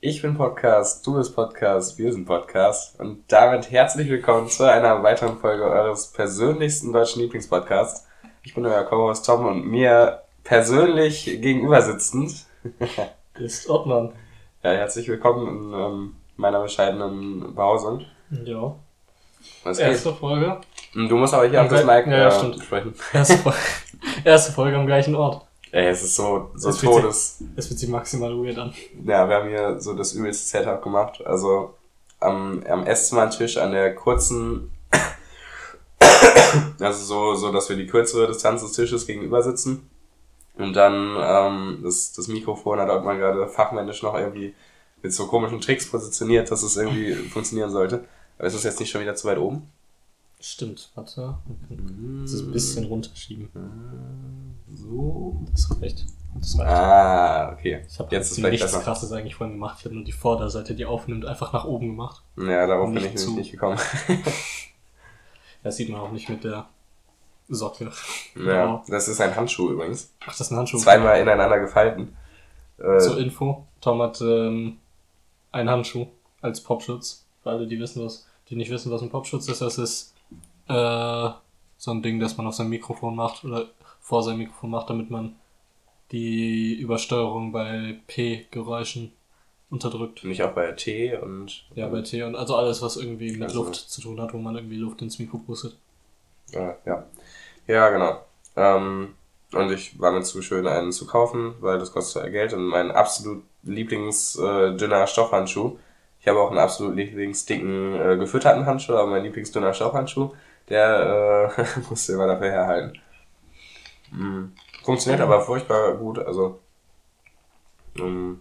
Ich bin Podcast, du bist Podcast, wir sind Podcast und damit herzlich willkommen zu einer weiteren Folge eures persönlichsten deutschen Lieblingspodcasts. Ich bin euer Co-Host Tom und mir persönlich gegenüber sitzend ist Ottmann. Ja, herzlich willkommen in ähm, meiner bescheidenen Behausung. Ja. Was Erste geht? Folge. Du musst aber hier auf das Mic ja, äh, sprechen. Erste, Erste Folge am gleichen Ort. Ey, es ist so, so es todes. Es fühlt sich maximal weird an. Ja, wir haben hier so das übelste Setup gemacht. Also am, am Esszimmertisch an der kurzen, also so, so, dass wir die kürzere Distanz des Tisches gegenüber sitzen. Und dann ähm, das, das Mikrofon hat auch mal gerade fachmännisch noch irgendwie mit so komischen Tricks positioniert, dass es irgendwie funktionieren sollte. Aber ist das jetzt nicht schon wieder zu weit oben? Stimmt, warte. Das ist ein bisschen runterschieben. So. Das reicht. Das reicht. Ah, okay. Ich habe jetzt nichts besser. krasses eigentlich vorhin gemacht. Ich habe nur die Vorderseite, die aufnimmt, einfach nach oben gemacht. Ja, darauf bin ich nämlich nicht gekommen. das sieht man auch nicht mit der Socke. Ja, genau. das ist ein Handschuh übrigens. Ach, das ist ein Handschuh. Zweimal ineinander gefalten. Äh, Zur Info, Tom hat ähm, einen Handschuh als Popschutz. Für alle, die wissen was, die nicht wissen, was ein Popschutz ist, das ist äh, so ein Ding, das man auf sein Mikrofon macht oder vor sein Mikrofon macht, damit man die Übersteuerung bei P-Geräuschen unterdrückt. Nicht auch bei T und. Ja, bei T und also alles, was irgendwie mit also. Luft zu tun hat, wo man irgendwie Luft ins Mikro pustet. Äh, ja. Ja, genau. Ähm, und ich war mir zu schön, einen zu kaufen, weil das kostet ja Geld und mein absolut Lieblingsdünner äh, Stoffhandschuh. Ich habe auch einen absolut lieblingsdicken äh, gefütterten Handschuh, aber mein Lieblingsdünner Stoffhandschuh der äh, musste immer dafür herhalten. Mhm. Funktioniert aber furchtbar gut, also ähm,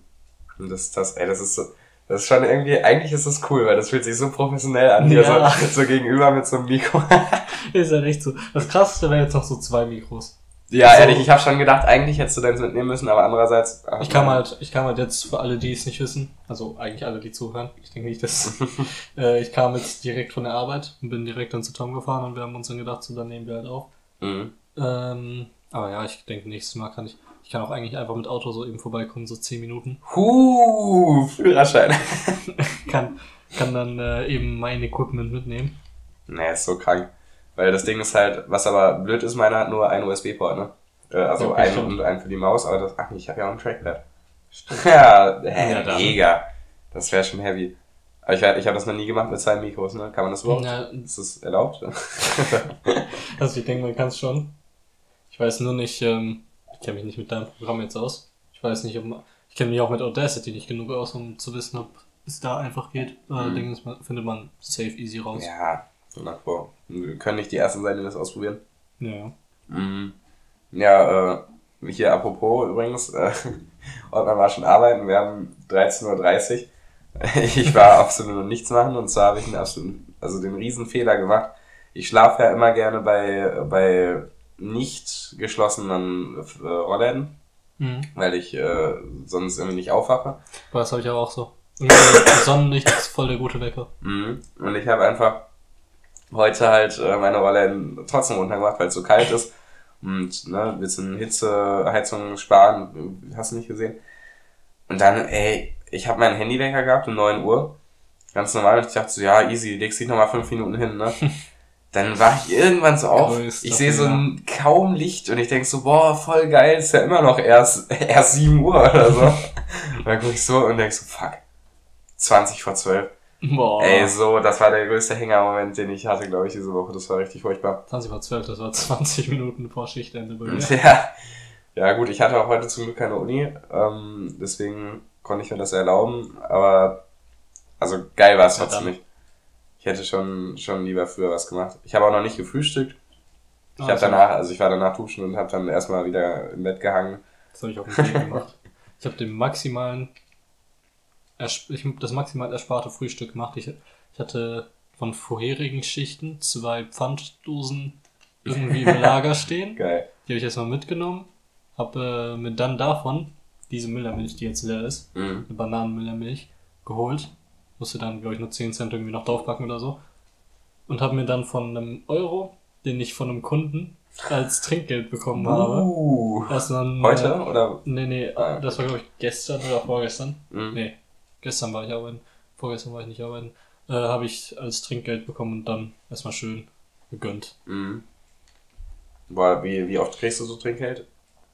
das, das, ey, das ist so, das ist schon irgendwie, eigentlich ist das cool, weil das fühlt sich so professionell an, hier ja. so, so gegenüber mit so einem Mikro. ist ja echt so. Das krasseste wäre jetzt noch so zwei Mikros. Ja, so. ehrlich, ich habe schon gedacht, eigentlich hättest du deins mitnehmen müssen, aber andererseits. Ach, ich kam halt, ich kam halt jetzt für alle, die es nicht wissen, also eigentlich alle, die zuhören. Ich denke nicht, dass äh, ich kam jetzt direkt von der Arbeit und bin direkt dann zu Tom gefahren und wir haben uns dann gedacht, so dann nehmen wir halt auf. Mhm. Ähm, aber ja, ich denke, nächstes Mal kann ich. Ich kann auch eigentlich einfach mit Auto so eben vorbeikommen, so 10 Minuten. Huh, Führerschein. kann, kann dann äh, eben mein Equipment mitnehmen. Nee, ist so krank. Weil das Ding ist halt, was aber blöd ist, meiner hat nur einen USB-Port, ne? Äh, also okay, einen und einen für die Maus, aber das, ach nee, ich habe ja auch ein Trackpad. Stimmt. ja, hä, ja, mega. Das wäre schon heavy. Aber ich, ich habe das noch nie gemacht mit zwei Mikros, ne? Kann man das überhaupt? Ja. Ist das erlaubt? also ich denke, man kann es schon. Ich weiß nur nicht, ähm, ich kenne mich nicht mit deinem Programm jetzt aus. Ich weiß nicht, ob man, ich kenne mich auch mit Audacity nicht genug aus, um zu wissen, ob es da einfach geht. Mhm. Allerdings findet man safe easy raus. Ja, nach vor. Wir können nicht die Ersten sein, die das ausprobieren. Ja. Mhm. Ja, äh, hier apropos übrigens, äh, Ordner war schon arbeiten, wir haben 13.30 Uhr. Ich war absolut noch nichts machen und zwar habe ich einen absoluten, also den Riesenfehler gemacht. Ich schlafe ja immer gerne bei, bei nicht geschlossenen äh, Rollläden, mhm. weil ich äh, sonst irgendwie nicht aufwache. Das habe ich aber auch so. Sonnenlicht ist voll der gute Wecker. Mhm. Und ich habe einfach heute halt äh, meine Rolle trotzdem runtergemacht, weil es so kalt ist. Und ne, ein bisschen Hitze, Heizung sparen, hast du nicht gesehen. Und dann, ey, ich habe meinen Handywecker gehabt um 9 Uhr. Ganz normal. Und ich dachte so, ja, easy, legst dich nochmal 5 Minuten hin, ne? Dann war ich irgendwann so auf, Größte ich sehe so ein kaum Licht und ich denk so, boah, voll geil, ist ja immer noch erst, erst 7 Uhr oder so. und dann guck ich so und denk so, fuck, 20 vor 12. Boah. Ey, so, das war der größte Hängermoment, den ich hatte, glaube ich, diese Woche. Das war richtig furchtbar. 20 vor 12, das war 20 Minuten vor Schichtende bei mir. Ja. Ja, gut, ich hatte auch heute zum Glück keine Uni, ähm, deswegen konnte ich mir das erlauben, aber also geil war es trotzdem nicht. Ich hätte schon, schon lieber früher was gemacht. Ich habe auch noch nicht gefrühstückt. Ich ah, habe danach, also ich war danach duschen und habe dann erstmal wieder im Bett gehangen. Das habe ich auch nicht gemacht. Ich habe den maximalen ich das maximal ersparte Frühstück gemacht. Ich, ich hatte von vorherigen Schichten zwei Pfanddosen irgendwie im Lager stehen. Geil. Die habe ich erstmal mitgenommen. Habe äh, mir dann davon diese Müllermilch, die jetzt leer ist, mhm. eine Bananenmüllermilch, geholt. Musste dann, glaube ich, nur 10 Cent irgendwie noch draufpacken oder so. Und habe mir dann von einem Euro, den ich von einem Kunden als Trinkgeld bekommen uh, habe. Dann, Heute? Äh, oder? Nee, nee, ah, das war, glaube ich, gestern oder vorgestern. Mhm. Nee, gestern war ich arbeiten, vorgestern war ich nicht arbeiten, äh, habe ich als Trinkgeld bekommen und dann erstmal schön gegönnt. Mhm. Boah, wie, wie oft kriegst du so Trinkgeld?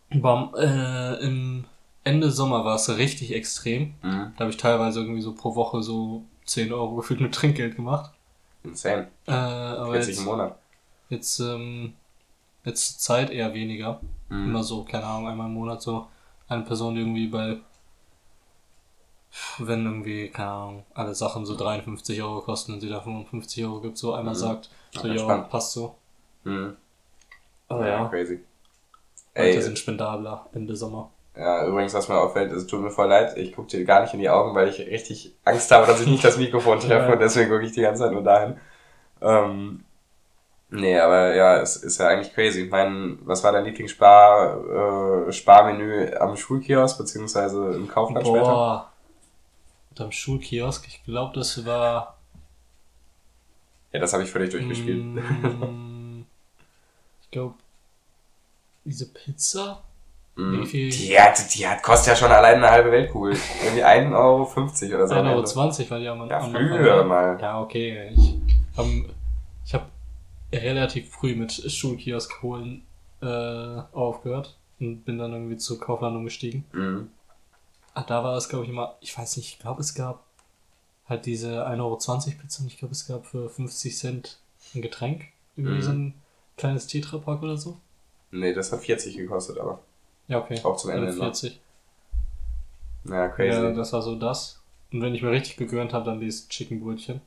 Bam, äh, Im Ende Sommer war es richtig extrem. Mhm. Da habe ich teilweise irgendwie so pro Woche so 10 Euro gefühlt mit Trinkgeld gemacht. Insane. Äh, aber 40 jetzt, im Monat. jetzt, ähm, jetzt zur Zeit eher weniger. Mhm. Immer so, keine Ahnung, einmal im Monat so eine Person, die irgendwie bei, wenn irgendwie, keine Ahnung, alle Sachen so 53 Euro kosten und sie da 55 Euro gibt, so einmal Mhm. sagt, so, ja, entspannt. passt so. Mhm. Aber ja, crazy. Leute Ey, sind spendabler Ende Sommer. ja, übrigens, was mir auffällt, es tut mir voll leid, ich gucke dir gar nicht in die Augen, weil ich richtig Angst habe, dass ich nicht das Mikrofon treffe Ja. und deswegen gucke ich die ganze Zeit nur dahin. Ähm, nee, aber ja, es ist ja eigentlich crazy. Ich meine, was war dein Lieblingsspar, äh, Sparmenü am Schulkiosk, beziehungsweise im Kaufland später? Boah. Und am Schulkiosk, ich glaube, das war. Ja, das habe ich völlig durchgespielt. Mm, ich glaube, diese Pizza. Wie viel? Die, hat, die hat, kostet ja schon allein eine halbe Weltkugel. Irgendwie 1,50 Euro oder so. am 1,20 Ende. Euro war die am, Ja, am früher mal. Ja, okay. Ich habe ich hab relativ früh mit Schulkiosk holen äh, aufgehört und bin dann irgendwie zu Kaufland umgestiegen. Mhm. Ah, da war es, glaube ich, immer, ich weiß nicht, ich glaube, es gab halt diese 1,20 Euro Pizza und ich glaube, es gab für 50 Cent ein Getränk. Irgendwie Mhm. so ein kleines Tetrapack oder so. Nee, das hat 40 gekostet, aber Ja, okay. auch zum Ende. Oder Ne? 40. Ja, crazy. Ja, das war so das. Und wenn ich mir richtig gegönnt habe, dann dieses Chickenbrötchen.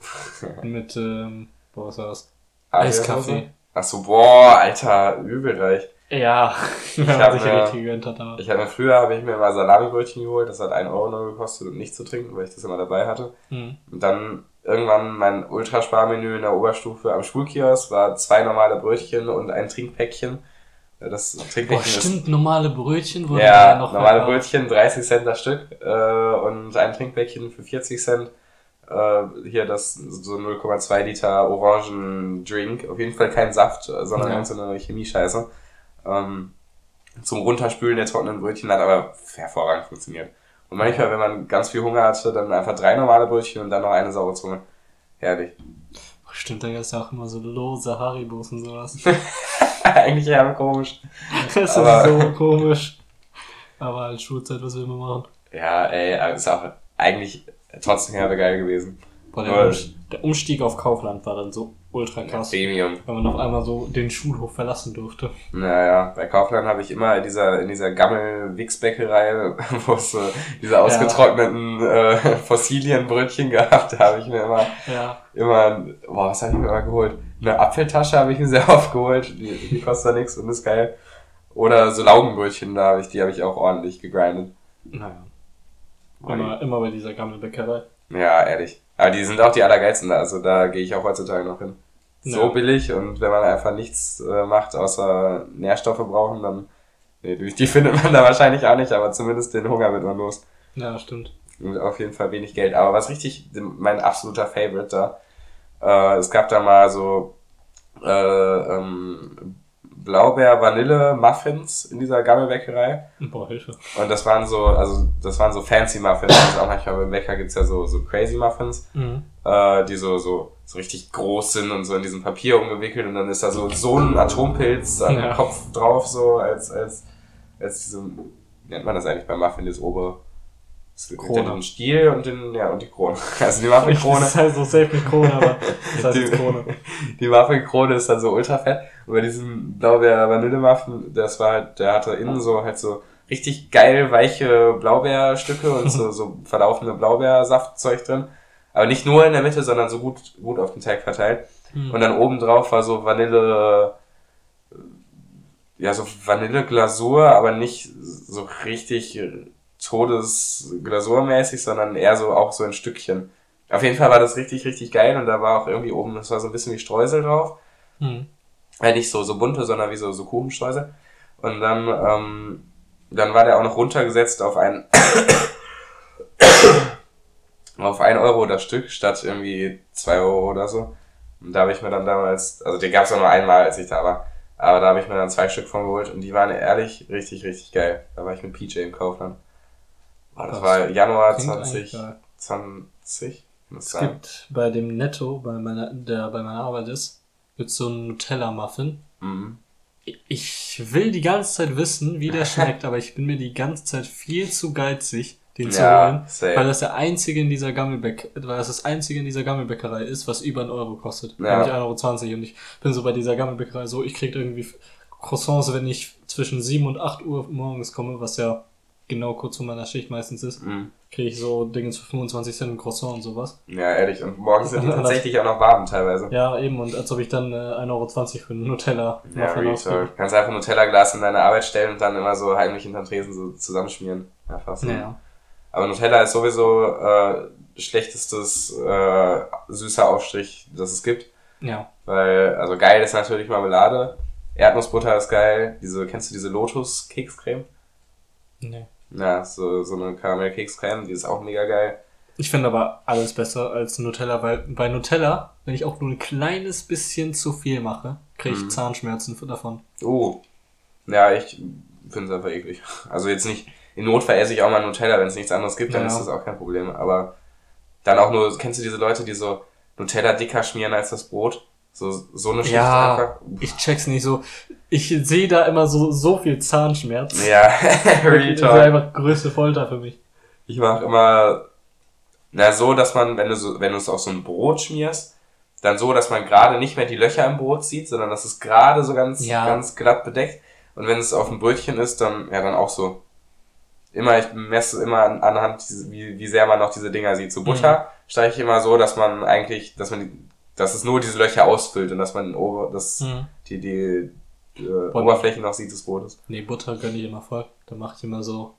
mit, ähm, boah, was war das? Eiskaffee. Achso, boah, Alter, übelreich. Ja, hab man sich mir-. Ich hatte früher habe ich mir mal Salamibrötchen geholt, das hat 1 Euro nur gekostet und nichts zu trinken, weil ich das immer dabei hatte. Hm. Und dann irgendwann mein Ultrasparmenü in der Oberstufe am Schulkiosk war zwei normale Brötchen und ein Trinkpäckchen. Ja, Das Boah, Trinkpäckchen stimmt, normale Brötchen ist wurden ja da noch normale. Brötchen 30 Cent das Stück äh, und ein Trinkpäckchen für 40 Cent. Äh, hier das so 0,2 Liter Orangendrink, auf jeden Fall kein Saft, sondern Ja. eine Chemiescheiße. Ähm, zum Runterspülen der trockenen Brötchen hat aber hervorragend funktioniert. Und manchmal, wenn man ganz viel Hunger hatte, dann einfach drei normale Brötchen und dann noch eine saure Zunge. Herrlich. Boah, stimmt, da gab es ja auch immer so lose Haribos und sowas. Eigentlich eher komisch. das ist Aber- so komisch. Aber als Schulzeit, was will man machen? Ja, ey, aber ist auch eigentlich trotzdem herbe geil gewesen. Boah, der Umstieg auf Kaufland war dann so ultra krass. Premium. Wenn man auf einmal so den Schulhof verlassen durfte. Naja, bei Kaufland habe ich immer in dieser, in dieser Gammel-Wix-Bäckerei, wo es so diese ausgetrockneten äh, Fossilienbrötchen gehabt, da habe ich mir immer, Ja. immer, boah, was habe ich mir immer geholt? Eine Apfeltasche habe ich mir sehr oft geholt, die, die kostet nichts und ist geil. Oder so Laugenbrötchen, da habe ich, die habe ich auch ordentlich gegrindet. Naja. Immer, immer bei dieser Gammelbäckerei. Ja, ehrlich. Aber die sind auch die allergeilsten da, also da gehe ich auch heutzutage noch hin. So Ja. billig und wenn man einfach nichts äh, macht, außer Nährstoffe brauchen, dann, nee, die findet man da wahrscheinlich auch nicht, aber zumindest den Hunger wird man los. Ja, stimmt. Und auf jeden Fall wenig Geld. Aber was richtig, mein absoluter Favorite da, äh, es gab da mal so, äh, ähm, Blaubeer-Vanille-Muffins in dieser Gammelbäckerei. Boah, Hilfe. Und das waren so, also, das waren so fancy Muffins. Also auch manchmal beim Bäcker gibt's ja so, so crazy Muffins Mhm. äh, die so, so, so richtig groß sind und so in diesem Papier umgewickelt und dann ist da so, so ein Atompilz am Ja. Kopf drauf, so als, als, als diese, wie nennt man das eigentlich beim Muffin, das obere, Krone. den Stiel und den, ja, und die Krone. Also die Muffinkrone, Das heißt so safe mit Krone, aber das heißt Die- Krone. die Muffinkrone ist dann so ultra fett und bei diesem Blaubeer-Vanille-Muffin, das war halt, der hatte innen so halt so richtig geil weiche Blaubeerstücke und so, so verlaufende Blaubeersaftzeug drin. Aber nicht nur in der Mitte, sondern so gut, gut auf den Teig verteilt. Mhm. Und dann oben drauf war so Vanille, ja, so Vanilleglasur, aber nicht so richtig Todesglasurmäßig, sondern eher so auch so in Stückchen. Auf jeden Fall war das richtig, richtig geil und da war auch irgendwie oben, das war so ein bisschen wie Streusel drauf. Mhm. Äh, nicht so, so bunte, sondern wie so, so Kuchenstreusel. Und dann, ähm, dann war der auch noch runtergesetzt auf ein, auf ein Euro das Stück, statt irgendwie zwei Euro oder so. Und da habe ich mir dann damals, also den gab es auch nur einmal, als ich da war. Aber da habe ich mir dann zwei Stück von geholt und die waren ehrlich richtig, richtig geil. Da war ich mit PJ im Kaufland. Oh, das Das war Januar klingt eigentlich geil. 2020. Muss Es sein. gibt bei dem Netto, bei meiner, der bei meiner Arbeit ist, gibt's so einen Nutella-Muffin. Mhm. Ich will die ganze Zeit wissen, wie der schmeckt, aber ich bin mir die ganze Zeit viel zu geizig, den zu Ja, holen. safe. Weil das der einzige in dieser Gammelbäck, weil das das einzige in dieser Gammelbäckerei ist, was über einen Euro kostet. Ja. Nämlich 1,20 Euro. Und ich bin so bei dieser Gammelbäckerei so, ich krieg irgendwie Croissants, wenn ich zwischen 7 und 8 Uhr morgens komme, was ja genau kurz vor meiner Schicht meistens ist, Mhm. kriege ich so Dinge für 25 Cent ein Croissant und sowas. Ja, ehrlich. Und morgens sind die tatsächlich auch noch warm teilweise. Ja, eben, und als ob ich dann äh, 1,20 Euro für einen Nutella Ja, Muffin Real ausgebe. Talk. Du kannst einfach ein Nutella-Glas in deine Arbeit stellen und dann immer so heimlich hinterm Tresen so zusammenschmieren. Ja, fast. Ja. Aber Nutella ist sowieso äh, schlechtestes äh, süßer Aufstrich, das es gibt. Ja. Weil, also geil ist natürlich Marmelade. Erdnussbutter ist geil. Diese, kennst du diese Lotus-Kekscreme? Nee. Ja, so, so eine Karamell-Kekscreme, die ist auch mega geil. Ich finde aber alles besser als Nutella, weil bei Nutella, wenn ich auch nur ein kleines bisschen zu viel mache, kriege ich Mhm. Zahnschmerzen davon. Oh. Ja, ich finde es einfach eklig. Also jetzt nicht, in Notfall esse ich auch mal Nutella, wenn es nichts anderes gibt, dann Ja. ist das auch kein Problem. Aber dann auch nur, kennst du diese Leute, die so Nutella dicker schmieren als das Brot? So, so eine Schicht Ja. einfach. Ich check's nicht so. Ich sehe da immer so, so viel Zahnschmerz. Ja, Real Das ist einfach größte Folter für mich. Ich mache immer, na so, dass man, wenn du so, wenn du es auf so ein Brot schmierst, dann so, dass man gerade nicht mehr die Löcher im Brot sieht, sondern dass es gerade so ganz, Ja. ganz glatt bedeckt. Und wenn es auf dem Brötchen ist, dann, ja, dann auch so. Immer, ich messe immer an, anhand, wie, wie sehr man noch diese Dinger sieht. So Butter streiche ich immer so, dass man eigentlich, dass man, die, dass es nur diese Löcher ausfüllt und dass man ober, das, Hm. die, die, die äh, Oberfläche noch sieht des Brotes. Nee, Butter gönne ich immer voll. Da mache ich immer so,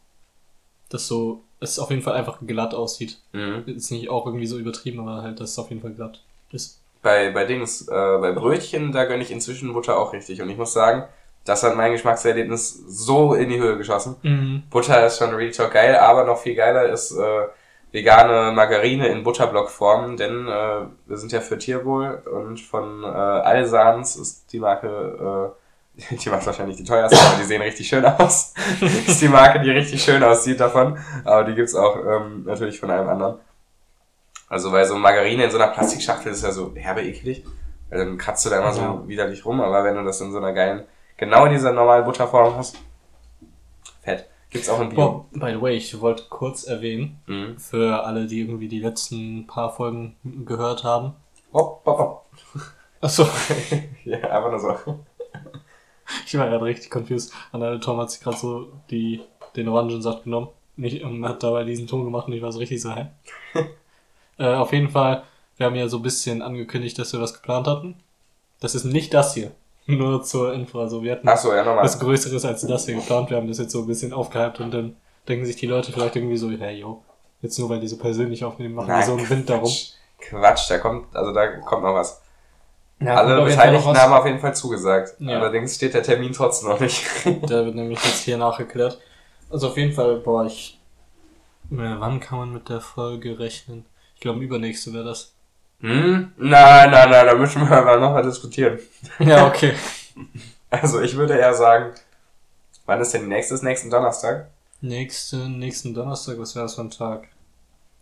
dass so, es auf jeden Fall einfach glatt aussieht. Mhm. Ist nicht auch irgendwie so übertrieben, aber halt, dass es auf jeden Fall glatt ist. bei, bei Dings, äh, bei Brötchen, da gönne ich inzwischen Butter auch richtig. Und ich muss sagen, das hat mein Geschmackserlebnis so in die Höhe geschossen. Mhm. Butter ist schon Real Talk geil, aber noch viel geiler ist äh, vegane Margarine in Butterblockform, denn äh, wir sind ja für Tierwohl und von äh, Alsans ist die Marke, äh, die macht wahrscheinlich die teuerste, aber die sehen richtig schön aus. ist die Marke, die richtig schön aussieht davon, aber die gibt's auch ähm, natürlich von einem anderen. Also weil so Margarine in so einer Plastikschachtel ist ja so herbe eklig. Weil dann kratzt du da immer so Ja. widerlich rum, aber wenn du das in so einer geilen, genau in dieser normalen Butterform hast, fett. Gibt's auch in Bio. Boah, by the way, ich wollte kurz erwähnen, Mhm. für alle, die irgendwie die letzten paar Folgen gehört haben. Hopp, hopp, hopp. Achso, Ja, einfach nur so. ich war gerade richtig confused. Dann Tom hat sich gerade so die, den Orangensaft genommen nicht, und hat dabei diesen Ton gemacht und ich war so richtig so, hä? äh, auf jeden Fall, wir haben ja so ein bisschen angekündigt, dass wir was geplant hatten. Das ist nicht das hier. Nur zur Info. Also wir hatten Achso, ja, nochmal. was Größeres als das hier geplant. Wir haben das jetzt so ein bisschen aufgehypt und dann denken sich die Leute vielleicht irgendwie so, hey, yo, jetzt nur weil die so persönlich aufnehmen, machen wir so einen Wind darum. Quatsch. Quatsch, da kommt, also da kommt noch was. Ja, Alle Beteiligten haben auf jeden Fall zugesagt. Ja. Allerdings steht der Termin trotzdem noch nicht. Der wird nämlich jetzt hier nachgeklärt. Also auf jeden Fall, boah, ich. Äh, wann kann man mit der Folge rechnen? Ich glaube, übernächste wäre das. Hm? Nein, nein, nein, da müssen wir aber noch mal diskutieren. Ja, okay. Also ich würde eher sagen, wann ist denn die nächste? Ist nächsten Donnerstag? Nächste, nächsten Donnerstag, was wäre das für ein Tag?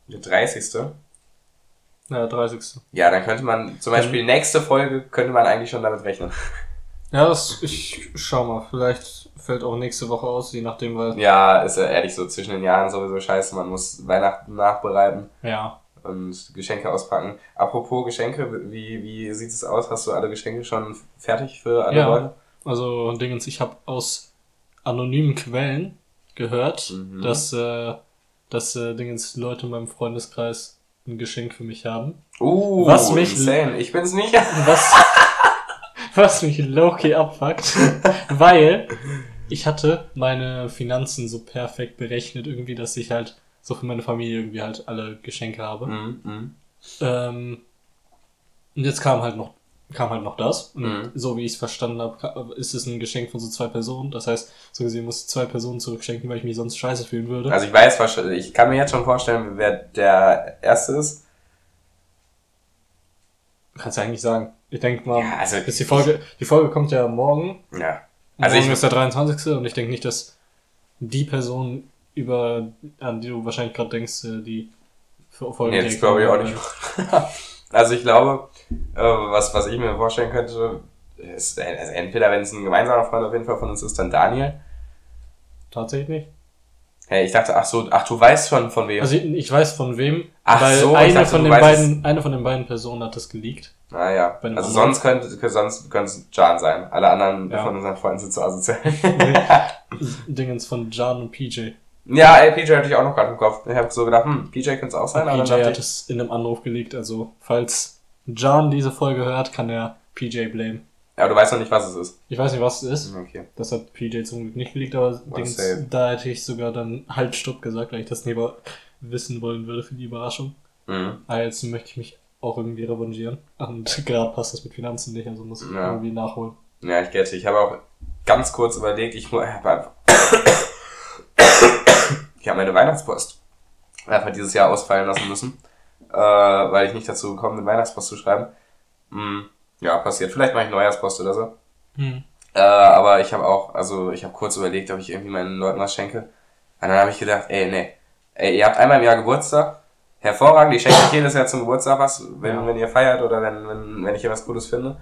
Der 30. Ja, 30. Ja, dann könnte man zum Beispiel nächste Folge könnte man eigentlich schon damit rechnen. Ja, das, ich schau mal. Vielleicht fällt auch nächste Woche aus, je nachdem, weil. Ja, ist ja ehrlich so zwischen den Jahren sowieso scheiße. Man muss Weihnachten nachbereiten Ja. Und Geschenke auspacken. Apropos Geschenke, wie, wie sieht es aus? Hast du alle Geschenke schon fertig für alle Ja. Leute? Also, Dingens, ich habe aus anonymen Quellen gehört, Mhm. dass, äh, dass äh, Dingens Leute in meinem Freundeskreis ein Geschenk für mich haben. Uh, Was mich- insane. Ich bin's nicht. Was, was mich low-key abfuckt, weil ich hatte meine Finanzen so perfekt berechnet irgendwie, dass ich halt so für meine Familie irgendwie halt alle Geschenke habe. Mhm, mhm. Ähm, und jetzt kam halt noch kam halt noch das. Mhm. so wie ich es verstanden habe, ist es ein Geschenk von so zwei Personen. Das heißt, so gesehen muss ich zwei Personen zurückschenken, weil ich mich sonst scheiße fühlen würde. Also ich weiß wahrscheinlich, ich kann mir jetzt schon vorstellen, wer der Erste ist. Kannst du eigentlich sagen. Ich denke mal, Ja, also bis die Folge, die Folge kommt ja morgen. Ja. Also morgen ich- ist der 23. und ich denke nicht, dass die Person über, an die du wahrscheinlich gerade denkst, äh, die für Folgen. Nee, das glaube ich auch nicht. also ich glaube, äh, was, was ich mir vorstellen könnte, ist, also entweder wenn es ein gemeinsamer Freund auf jeden Fall von uns ist, dann Daniel. Tatsächlich. Hey, ich dachte, ach so, ach du weißt schon von wem. Also ich, ich weiß von wem, Ach weil so, eine, dachte, von den beiden, eine von den beiden Personen hat das geleakt. Ah ja. Bei dem Also sonst könnte, sonst könnte es Jan sein. Alle anderen Ja. von unseren Freunden sind zu asozial. Dingens von Jan und PJ. Ja, ey, PJ hatte ich auch noch gerade im Kopf. Ich habe so gedacht, hm, PJ könnte es auch sein, aber dann PJ hat es in einem Anruf geleakt, also falls Jan diese Folge hört, kann er PJ blamen. aber du weißt noch nicht, was es ist. Ich weiß nicht, was es ist. Okay. Das hat PJ zum Glück nicht geleakt, aber safe. da hätte ich sogar dann halt Stopp gesagt, weil ich das lieber wissen wollen würde für die Überraschung. Mhm. Aber jetzt möchte ich mich auch irgendwie revanchieren. Und gerade passt das mit Finanzen nicht, also muss ich Ja. irgendwie nachholen. Ja, ich gette. Ich habe auch ganz kurz überlegt, ich mu- hab einfach. Ich habe meine Weihnachtspost einfach dieses Jahr ausfallen lassen müssen, äh, weil ich nicht dazu gekommen bin, Weihnachtspost zu schreiben. Hm, ja, passiert. Vielleicht mache ich Neujahrspost oder so. Hm. Äh, aber ich habe auch, also ich habe kurz überlegt, ob ich irgendwie meinen Leuten was schenke. Und dann habe ich gedacht, ey, nee. Ey, ihr habt einmal im Jahr Geburtstag. Hervorragend, ich schenke euch jedes Jahr zum Geburtstag was, wenn, Ja. wenn ihr feiert oder wenn, wenn, wenn ich hier was Gutes finde.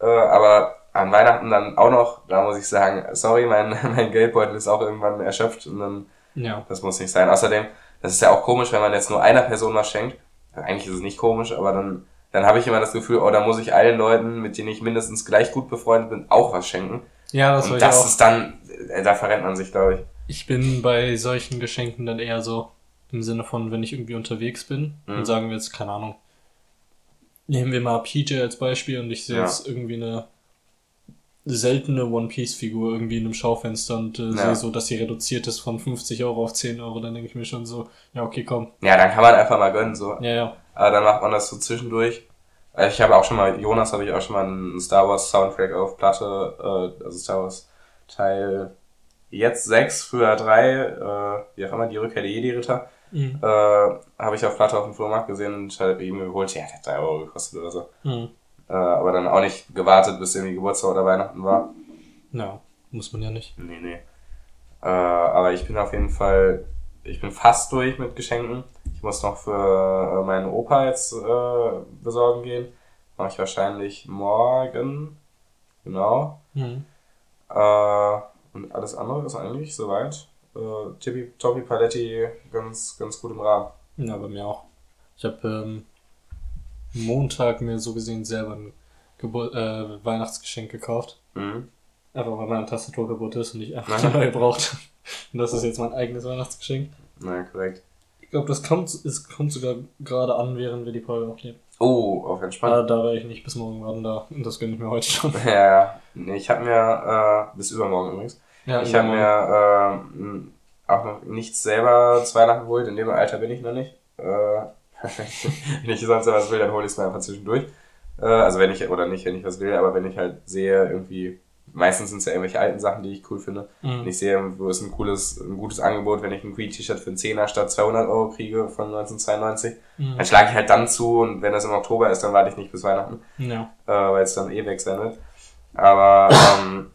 Äh, aber an Weihnachten dann auch noch, da muss ich sagen, sorry, mein, mein Geldbeutel ist auch irgendwann erschöpft und dann, Ja. das muss nicht sein. Außerdem, das ist ja auch komisch, wenn man jetzt nur einer Person was schenkt. Eigentlich ist es nicht komisch, aber dann, dann habe ich immer das Gefühl, oh, da muss ich allen Leuten, mit denen ich mindestens gleich gut befreundet bin, auch was schenken. Ja, das Und ich das auch. ist dann, äh, da verrennt man sich, glaube ich. Ich bin bei solchen Geschenken dann eher so im Sinne von, wenn ich irgendwie unterwegs bin Mhm. und sagen wir jetzt, keine Ahnung, nehmen wir mal PJ als Beispiel und ich sehe Ja. jetzt irgendwie eine seltene One-Piece-Figur irgendwie in einem Schaufenster und äh, Ja. so, dass sie reduziert ist von 50 Euro auf 10 Euro, dann denke ich mir schon so, ja, okay, komm. Ja, dann kann man einfach mal gönnen, so. Ja, ja. Aber dann macht man das so zwischendurch. Äh, Ich habe auch schon mal, Jonas habe ich auch schon mal einen Star Wars Soundtrack auf Platte, äh, also Star Wars Teil jetzt 6, früher 3, äh, wie auch immer, die Rückkehr der Jedi-Ritter, Mhm. äh, habe ich auf Platte auf dem Flohmarkt gesehen und habe ihm geholt, ja, der hat 3 Euro gekostet oder so. Mhm. Äh, aber dann auch nicht gewartet, bis irgendwie Geburtstag oder Weihnachten war. Ja, muss man ja nicht. Nee, nee. Äh, aber ich bin auf jeden Fall, ich bin fast durch mit Geschenken. Ich muss noch für äh, meinen Opa jetzt äh, besorgen gehen. Mache ich wahrscheinlich morgen. Genau. Mhm. Äh, und alles andere ist eigentlich soweit. Äh, Tippi, Toppi Paletti ganz, ganz gut im Rahmen. Ja, bei mir auch. Ich habe ähm, Montag mir so gesehen selber ein Gebur äh, Weihnachtsgeschenk gekauft. Mhm. Einfach weil meine Tastatur kaputt ist und ich einfach eine neue brauchte. Und das ist jetzt mein eigenes Weihnachtsgeschenk. Naja, korrekt. Ich glaube, das kommt, es kommt sogar gerade an, während wir die Folge aufnehmen. Oh, auf entspannt. Aber da werde ich nicht bis morgen warten, da. Und das gönne ich mir heute schon. Ja, ja. Nee, ich habe mir, äh, bis übermorgen übrigens, Ja, Ich habe mir äh, auch noch nichts selber zu Weihnachten geholt. In dem Alter bin ich noch nicht. Äh, wenn ich sonst was will, dann hole ich es mir einfach zwischendurch. Äh, also wenn ich, oder nicht, wenn ich was will, aber wenn ich halt sehe, irgendwie, meistens sind es ja irgendwelche alten Sachen, die ich cool finde. Mhm. ich sehe, wo ist ein cooles, ein gutes Angebot, wenn ich ein Queen-T-Shirt für einen Zehner statt 200 Euro kriege von 1992, Mhm. dann schlage ich halt dann zu und wenn das im Oktober ist, dann warte ich nicht bis Weihnachten Ja. äh, weil es dann eh weg sein wird. Aber ähm,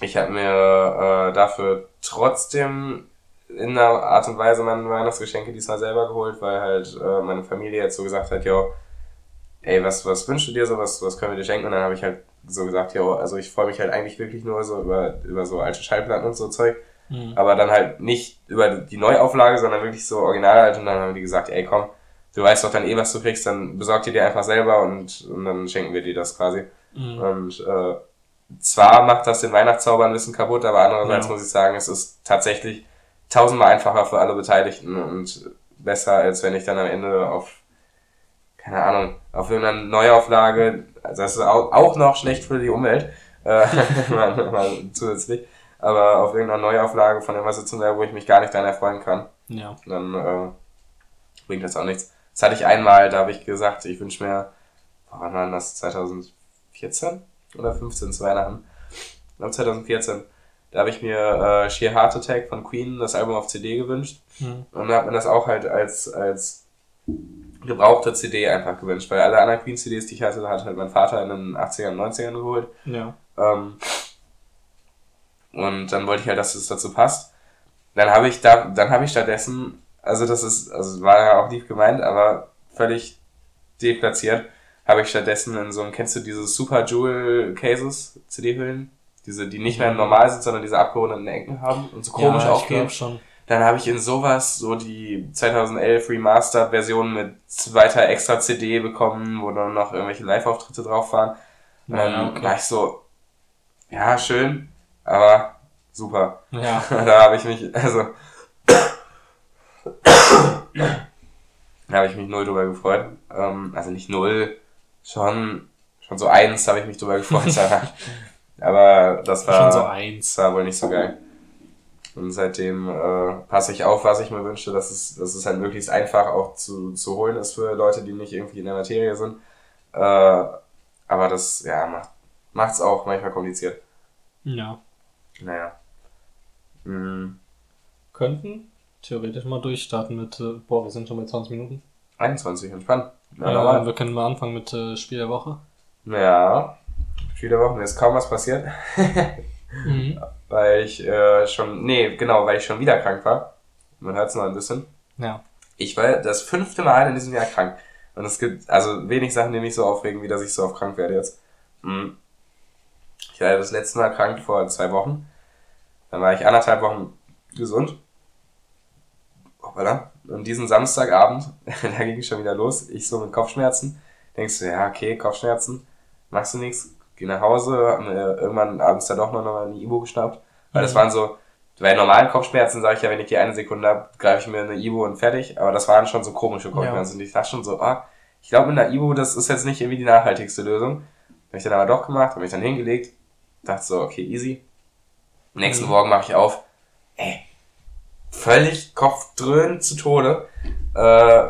ich habe mir äh, dafür trotzdem in einer Art und Weise meine Weihnachtsgeschenke diesmal selber geholt, weil halt äh, meine Familie jetzt so gesagt hat, jo, ey, was, was wünschst du dir so, was, was können wir dir schenken? Und dann habe ich halt so gesagt, jo, also ich freue mich halt eigentlich wirklich nur so über, über so alte Schallplatten und so Zeug, Mhm. aber dann halt nicht über die Neuauflage, sondern wirklich so original halt und dann haben die gesagt, ey, komm, du weißt doch dann eh, was du kriegst, dann besorg dir dir einfach selber und, und dann schenken wir dir das quasi. Mhm. Und äh, zwar macht das den Weihnachtszauber ein bisschen kaputt, aber andererseits Ja. muss ich sagen, es ist tatsächlich tausendmal einfacher für alle Beteiligten und besser, als wenn ich dann am Ende auf, keine Ahnung, auf irgendeine Neuauflage, also das ist auch, noch schlecht für die Umwelt, äh, mal, mal zusätzlich, aber auf irgendeine Neuauflage von irgendwas sitzen wo ich mich gar nicht daran erfreuen kann Ja. dann äh, bringt das auch nichts. Das hatte ich einmal, da habe ich gesagt, ich wünsche mir, wann war das, 2014 oder 15 zu Weihnachten? Ich glaube 2014. Da habe ich mir äh, Sheer Heart Attack von Queen, das Album auf CD gewünscht. Mhm. Und da hat man das auch halt als, als gebrauchte CD einfach gewünscht, weil alle anderen Queen-CDs, die ich hatte, hat halt mein Vater in den 80ern und 90ern geholt. Ja. Ähm, und dann wollte ich halt, dass es dazu passt. Dann habe ich da, dann habe ich stattdessen, also das ist, also war ja auch lieb gemeint, aber völlig deplatziert, habe ich stattdessen in so einem, kennst du diese Super Jewel Cases, CD-Hüllen? Diese, die nicht mehr normal sind, sondern diese abgerundeten Ecken haben und so komisch ja, aufgehen. schon. Dann habe ich in sowas so die 2011 Remastered Version mit zweiter extra CD bekommen, wo dann noch irgendwelche Live-Auftritte drauf waren. Und dann Ja, okay. war ich so, ja, schön, aber super. Ja. da habe ich mich, also, da habe ich mich null drüber gefreut. Ähm, also nicht null, schon, schon so eins habe ich mich drüber gefreut. aber das war, Schon so eins. war wohl nicht so geil. Und seitdem äh, passe ich auf, was ich mir wünsche, dass es, dass es halt möglichst einfach auch zu, zu holen ist für Leute, die nicht irgendwie in der Materie sind. Äh, aber das, ja, macht macht's auch manchmal kompliziert. Ja. Naja. Mm, Könnten theoretisch mal durchstarten mit, äh, boah, wir sind schon bei 20 Minuten. 21, entspannt. Ja, Ja, wir können mal anfangen mit äh, Spiel der Woche. Ja, viele Wochen ist kaum was passiert, Mhm. weil ich äh, schon, nee, genau, weil ich schon wieder krank war. Man hört es noch ein bisschen. Ja. Ich war das fünfte Mal in diesem Jahr krank. Und es gibt also wenig Sachen, die mich so aufregen, wie dass ich so oft krank werde jetzt. Hm. Ich war das letzte Mal krank vor zwei Wochen. Dann war ich anderthalb Wochen gesund. Hoppala. Und diesen Samstagabend, da ging es schon wieder los. Ich so mit Kopfschmerzen. Denkst du, ja, okay, Kopfschmerzen, machst du nichts, geh nach Hause, hab mir irgendwann abends dann doch noch mal eine Ibu geschnappt. Weil das Mhm. waren so, bei normalen Kopfschmerzen sage ich ja, wenn ich die eine Sekunde hab, greife ich mir eine Ibu und fertig. Aber das waren schon so komische Kopfschmerzen. Und ich dachte schon so, ah, ich glaube mit einer Ibu, das ist jetzt nicht irgendwie die nachhaltigste Lösung. Habe ich dann aber doch gemacht, habe mich dann hingelegt, dachte so, okay, easy. Am nächsten Mhm. Morgen mache ich auf, ey, völlig kopfdröhnend zu Tode. Äh,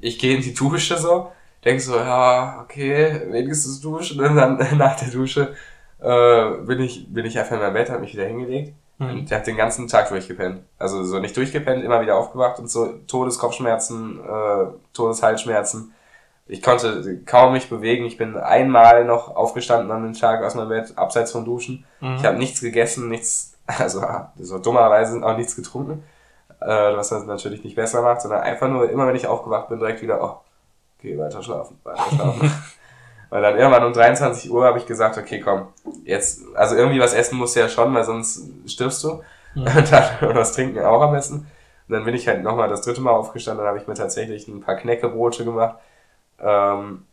ich gehe in die Dusche so, denk so, ja, okay, wenigstens duschen. Und dann nach der Dusche äh, bin, ich, bin ich einfach in mein Bett, habe mich wieder hingelegt. Mhm. Und der hat den ganzen Tag durchgepennt. Also so nicht durchgepennt, immer wieder aufgewacht und so Todeskopfschmerzen, äh, Todeshalsschmerzen. Ich konnte kaum mich bewegen. Ich bin einmal noch aufgestanden an dem Tag aus meinem Bett, abseits vom Duschen. Mhm. Ich habe nichts gegessen, nichts, also so dummerweise auch nichts getrunken, äh, was das natürlich nicht besser macht, sondern einfach nur, immer wenn ich aufgewacht bin, direkt wieder, oh, okay, weiter schlafen, weiter schlafen. Weil dann irgendwann um 23 Uhr habe ich gesagt, okay, komm, jetzt, also irgendwie was essen musst du ja schon, weil sonst stirbst du. Mhm. Und dann und was trinken auch am besten. Und dann bin ich halt nochmal das dritte Mal aufgestanden, dann habe ich mir tatsächlich ein paar Knäckebrote gemacht. Ähm,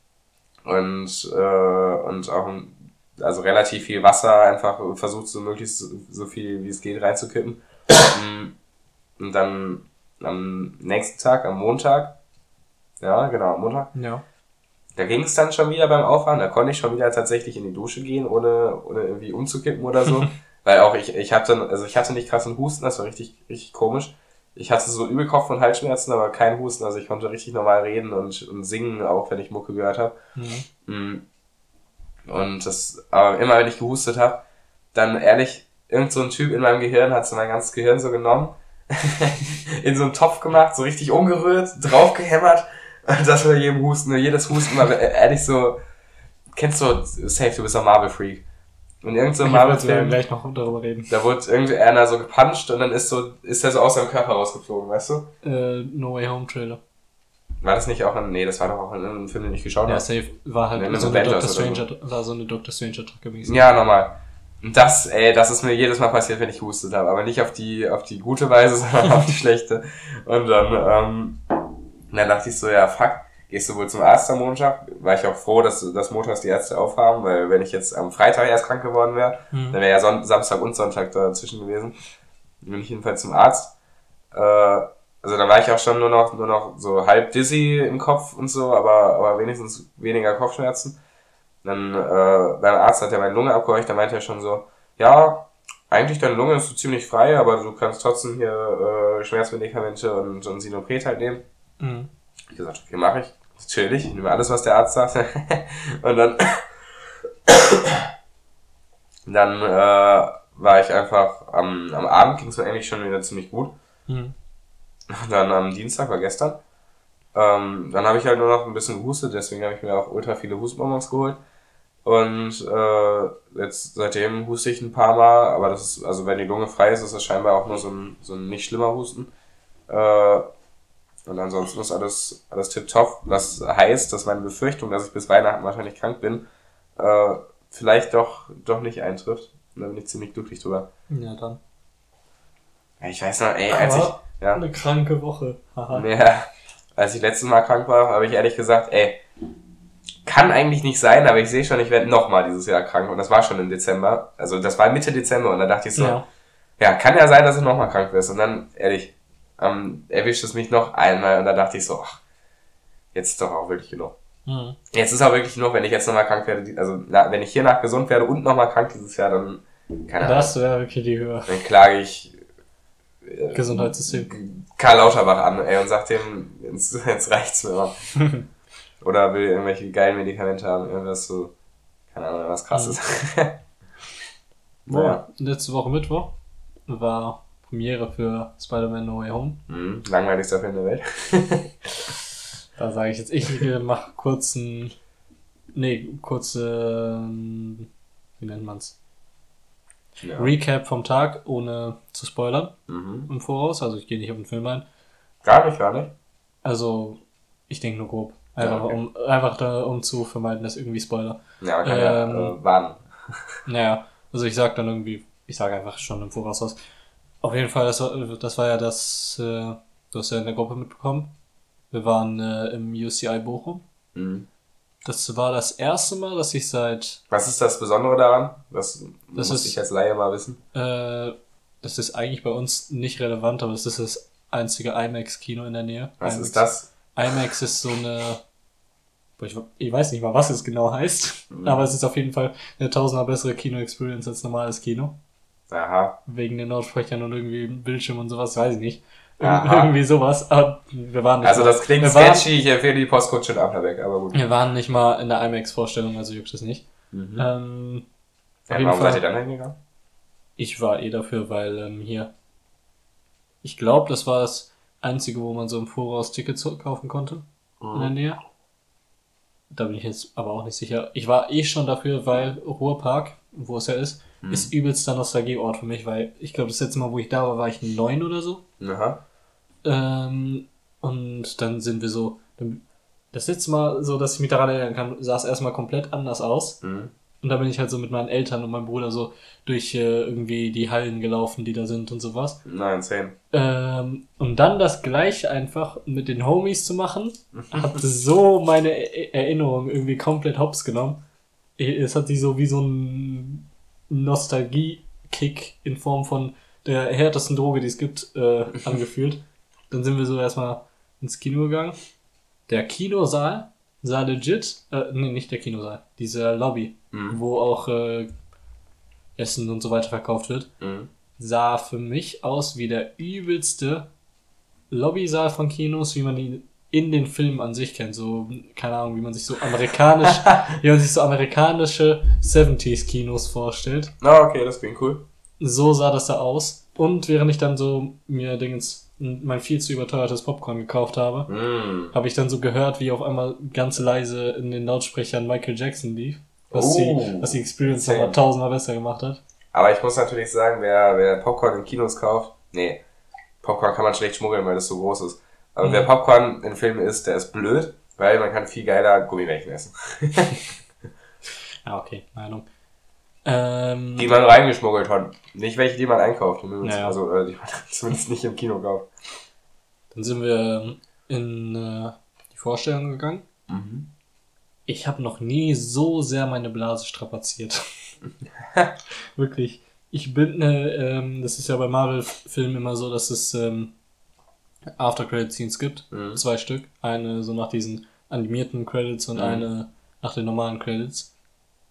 und, äh, und auch ein, also relativ viel Wasser einfach versucht, so möglichst so, so viel wie es geht reinzukippen. Und dann am nächsten Tag, am Montag, ja, genau, am Montag, Ja. da ging es dann schon wieder beim Aufwachen, da konnte ich schon wieder tatsächlich in die Dusche gehen, ohne, ohne irgendwie umzukippen oder so. Weil auch ich, ich hatte, also ich hatte nicht krassen Husten, das war richtig, richtig komisch. Ich hatte so übel Kopf- und Halsschmerzen, aber kein Husten, also ich konnte richtig normal reden und, und singen, auch wenn ich Mucke gehört habe. Mhm. Mm. Und das, aber immer wenn ich gehustet habe, dann ehrlich, irgend so ein Typ in meinem Gehirn hat so mein ganzes Gehirn so genommen, in so einen Topf gemacht, so richtig umgerührt, draufgehämmert, das bei jedem Husten, jedes Husten war ehrlich so, kennst du, safe, du bist ein Marvel-Freak. Und irgend so ein Marvel-Film, gleich noch darüber reden. da wurde irgendwie einer so gepuncht und dann ist so, ist er so aus seinem Körper rausgeflogen, weißt du? Äh, no Way Home Trailer. War das nicht auch ein, nee, das war doch auch in einem Film, den ich geschaut Ja, habe. safe. War halt so eine Doctor oder so. Stranger, war so eine Doctor Stranger Drücke. Ja, normal. Und das, ey, das ist mir jedes Mal passiert, wenn ich gehustet habe. Aber nicht auf die, auf die gute Weise, sondern auf die schlechte. Und dann, ähm, dann dachte ich so, ja, fuck, gehst du wohl zum Arzt am Montag? War ich auch froh, dass, dass montags die Ärzte aufhaben, weil wenn ich jetzt am Freitag erst krank geworden wäre, Mhm. dann wäre ja Son Samstag und Sonntag dazwischen gewesen. Dann bin ich jedenfalls zum Arzt. Äh, also dann war ich auch schon nur noch, nur noch so halb dizzy im Kopf und so, aber, aber wenigstens weniger Kopfschmerzen. Dann äh, beim Arzt hat er meine Lunge abgehorcht, da meinte er schon so, ja, eigentlich deine Lunge ist so ziemlich frei, aber du kannst trotzdem hier äh, Schmerzmedikamente und, und Sinopret halt nehmen. Mhm. Ich gesagt, okay, mache ich. Natürlich, ich nehme alles, was der Arzt sagt. und dann, dann äh, war ich einfach am, am Abend ging es mir eigentlich schon wieder ziemlich gut. Mhm. Und dann am Dienstag war gestern. Ähm, dann habe ich halt nur noch ein bisschen gehustet, deswegen habe ich mir auch ultra viele Hustbonbons geholt. Und äh, jetzt seitdem huste ich ein paar Mal, aber das ist, also wenn die Lunge frei ist, ist das scheinbar auch nur so ein, so ein nicht schlimmer Husten. Äh, und ansonsten ist alles, alles tipptopp. Was heißt, dass meine Befürchtung, dass ich bis Weihnachten wahrscheinlich krank bin, äh, vielleicht doch, doch nicht eintrifft. Und da bin ich ziemlich glücklich drüber. Ja, dann. Ich weiß noch, ey, als ich, Aber ja, eine kranke Woche. Ja, als ich letztes Mal krank war, habe ich ehrlich gesagt, ey, kann eigentlich nicht sein, aber ich sehe schon, ich werde nochmal dieses Jahr krank. Und das war schon im Dezember. Also das war Mitte Dezember und da dachte ich so, Ja. ja, kann ja sein, dass du nochmal krank wirst. Und dann, ehrlich, ähm, erwischt es mich noch einmal und da dachte ich so, ach, jetzt ist doch auch wirklich genug. Mhm. Jetzt ist auch wirklich genug, wenn ich jetzt nochmal krank werde, also na, wenn ich hiernach gesund werde und nochmal krank dieses Jahr, dann, keine Ahnung, Das wäre wirklich die Höhe. dann klage ich äh, Gesundheitssystem. Karl Lauterbach an, ey, und sagt dem, jetzt, jetzt reicht's mir mal. Oder will irgendwelche geilen Medikamente haben, irgendwas so, keine Ahnung, was krasses. Boah, letzte Woche Mittwoch war Premiere für Spider-Man No Way Home. Mhm, langweiligster Film der Welt. Da sage ich jetzt, ich äh, mach kurzen, nee, kurze, ähm, wie nennt man's? Ja. Recap vom Tag, ohne zu spoilern Mhm. im Voraus. Also ich gehe nicht auf den Film ein. Gar nicht, gar nicht. Also ich denke nur grob. Einfach, Ja, okay. um, einfach da, um zu vermeiden, dass irgendwie Spoiler. Ja, man kann Ähm, ja äh, warnen. Naja, also ich sag dann irgendwie, ich sage einfach schon im Voraus was. Auf jeden Fall, das war, das war ja das, äh, du hast ja in der Gruppe mitbekommen. Wir waren äh, im UCI Bochum. Mhm. Das war das erste Mal, dass ich seit, Was ist das Besondere daran? Das, Das muss ist- ich als Laie mal wissen. äh, das ist eigentlich bei uns nicht relevant, aber es ist das einzige IMAX-Kino in der Nähe. Was IMAX. ist das? IMAX ist so eine, ich weiß nicht mal, was es genau heißt, Mhm. aber es ist auf jeden Fall eine tausendmal bessere Kino-Experience als normales Kino. Aha. Wegen den Lautsprechern und irgendwie Bildschirm und sowas, weiß ich nicht. Ir. Irgendwie sowas, aber wir waren nicht Also mal, das klingt wir waren, sketchy, ich empfehle die Postkutsche in Applerbeck, aber gut. wir waren nicht mal in der IMAX-Vorstellung, also juckt es nicht. Mhm. Ähm, ja, warum Fall. seid ihr dann hingegangen? Ich war eh dafür, weil ähm, hier. Ich glaube, das war das einzige, wo man so im Voraus Tickets kaufen konnte in der Nähe. Da bin ich jetzt aber auch nicht sicher. Ich war eh schon dafür, weil Ruhrpark, wo es ja ist, Mhm. ist übelster Nostalgieort für mich, weil ich glaube, das letzte Mal, wo ich da war, war ich neun oder so. Aha. Ähm, und dann sind wir so. Das letzte Mal, so dass ich mich daran erinnern kann, sah es erstmal komplett anders aus. Mhm. Und da bin ich halt so mit meinen Eltern und meinem Bruder so durch äh, irgendwie die Hallen gelaufen, die da sind und sowas. Nein, 10. Ähm, und dann das gleiche einfach mit den Homies zu machen, hat so meine E- Erinnerung irgendwie komplett hops genommen. Es hat sich so wie so ein Nostalgie-Kick in Form von der härtesten Droge, die es gibt, äh, angefühlt. Dann sind wir so erstmal ins Kino gegangen. Der Kinosaal sah legit, äh, nee, nicht der Kinosaal, dieser Lobby, Mhm. wo auch äh, Essen und so weiter verkauft wird Mhm. sah für mich aus wie der übelste Lobbysaal von Kinos, wie man ihn in den Filmen an sich kennt. So, keine Ahnung, wie man sich so amerikanisch, wie man sich so amerikanische 70s Kinos vorstellt. Na, okay, das klingt cool. So sah das da aus. Und während ich dann so mir Dingens, mein viel zu überteuertes Popcorn gekauft habe, Mhm. habe ich dann so gehört, wie auf einmal ganz leise in den Lautsprechern Michael Jackson lief. Was, Oh. die, was die Experience nochmal tausendmal besser gemacht hat. Aber ich muss natürlich sagen, wer, wer Popcorn in Kinos kauft, nee, Popcorn kann man schlecht schmuggeln, weil das so groß ist. Aber Mhm. wer Popcorn in Filmen isst, der ist blöd, weil man kann viel geiler Gummibärchen essen. Ah, okay, Meinung. Ähm, Die man reingeschmuggelt hat. Nicht welche, die man einkauft. Übrigens. Ja. Also, äh, die man zumindest nicht im Kino kauft. Dann sind wir in äh, die Vorstellung gegangen. Ich habe noch nie so sehr meine Blase strapaziert. Wirklich. Ich bin, äh, ähm, das ist ja bei Marvel-Filmen immer so, dass es ähm, After-Credit-Scenes gibt. Mhm. Zwei Stück. Eine so nach diesen animierten Credits und Mhm. eine nach den normalen Credits.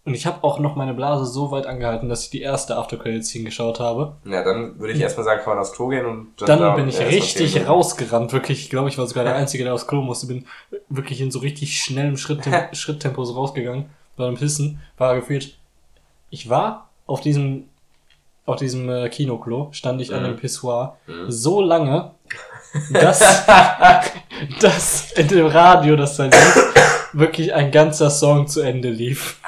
Und ich habe auch noch meine Blase so weit angehalten, dass ich die erste After-Credit-Scene geschaut habe. Ja, dann würde ich erstmal sagen, kann man aufs Klo gehen und Dann da bin ich richtig rausgerannt, wirklich. Ich glaube, ich war sogar der Einzige, der aufs Klo musste. Bin wirklich in so richtig schnellem Schritttem Schritttempo so rausgegangen. Bei dem Pissen war gefühlt. Ich war auf diesem, auf diesem äh, Kinoklo, stand ich an Mhm. dem Pissoir Mhm. so lange, dass, dass in dem Radio, das da lief, wirklich ein ganzer Song zu Ende lief.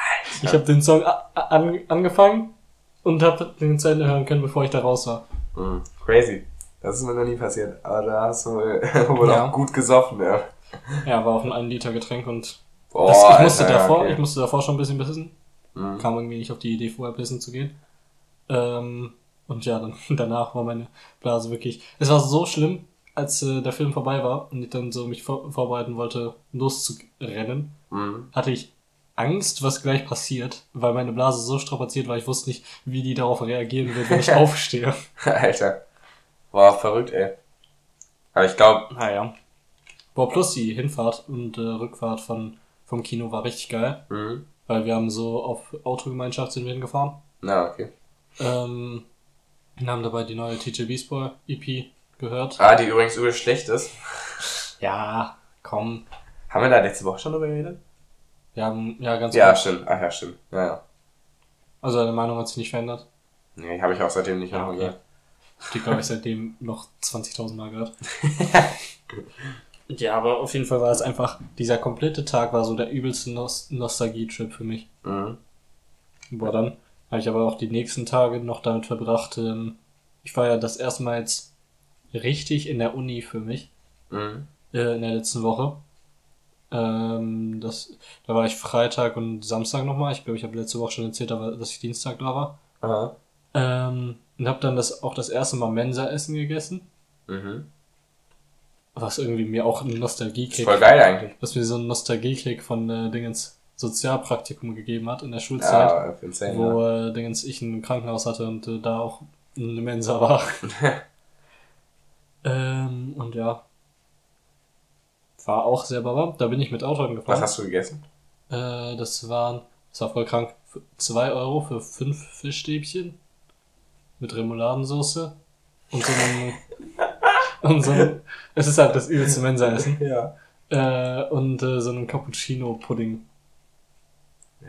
Ich habe den Song an, angefangen und habe den zu Ende hören können, bevor ich da raus war. Mhm. Crazy. Das ist mir noch nie passiert. Aber da hast du wohl ja. auch gut gesoffen, ja. Ja, war auch ein 1 Liter Getränk und Boah, das, ich, musste Alter, davor, okay. ich musste davor schon ein bisschen pissen. Mhm. Kam irgendwie nicht auf die Idee, vorher pissen zu gehen. Ähm, und ja, dann danach war meine Blase wirklich. Es war so schlimm, als äh, der Film vorbei war und ich dann so mich vor vorbereiten wollte, loszurennen, Mhm. hatte ich Angst, was gleich passiert, weil meine Blase so strapaziert war, ich wusste nicht, wie die darauf reagieren wird, wenn ich aufstehe. Alter. Boah, verrückt, ey. Aber ich glaube, Naja. Boah, plus die Hinfahrt und äh, Rückfahrt von, vom Kino war richtig geil, mhm. weil wir haben so auf Autogemeinschaft sind wir hingefahren. na, okay. Ähm, und haben dabei die neue TJ Beast Boy EP gehört. Ah, die übrigens übel schlecht ist. Ja, komm. Haben wir da letzte Woche schon drüber geredet? Wir haben, ja, ganz Ja, kurz. stimmt. Ach ja, stimmt. Ja, ja. Also deine Meinung hat sich nicht verändert. Nee, habe ich auch seitdem nicht mehr okay. gehört. Die glaube ich seitdem noch 20.000 Mal gehört. ja, aber auf jeden Fall war es einfach, dieser komplette Tag war so der übelste Nos Nostalgie-Trip für mich. Mhm. Boah, dann habe ich aber auch die nächsten Tage noch damit verbracht. Ähm, ich war ja das erste Mal jetzt richtig in der Uni für mich, Mhm. äh, in der letzten Woche. Ähm, das, da war ich Freitag und Samstag nochmal. Ich glaube, ich habe letzte Woche schon erzählt, dass ich Dienstag da war. Aha. Ähm, und habe dann das auch das erste Mal Mensa-Essen gegessen, Mhm. was irgendwie mir auch einen Nostalgie-Kick, voll geil eigentlich. was mir so einen Nostalgie-Kick von äh, Dingens Sozialpraktikum gegeben hat in der Schulzeit. Ja, insane. wo ja. äh, Dingens ich ein Krankenhaus hatte und äh, da auch eine Mensa war. ähm, und ja. War auch sehr baba. Da bin ich mit Auto Was angefahren. hast du gegessen? Äh, das waren, das war voll krank. 2 Euro für fünf Fischstäbchen mit Remouladensoße und so einem, und so einem, es ist halt das übelste Mensa-Essen. Ja. Äh, und äh, so einem Cappuccino-Pudding.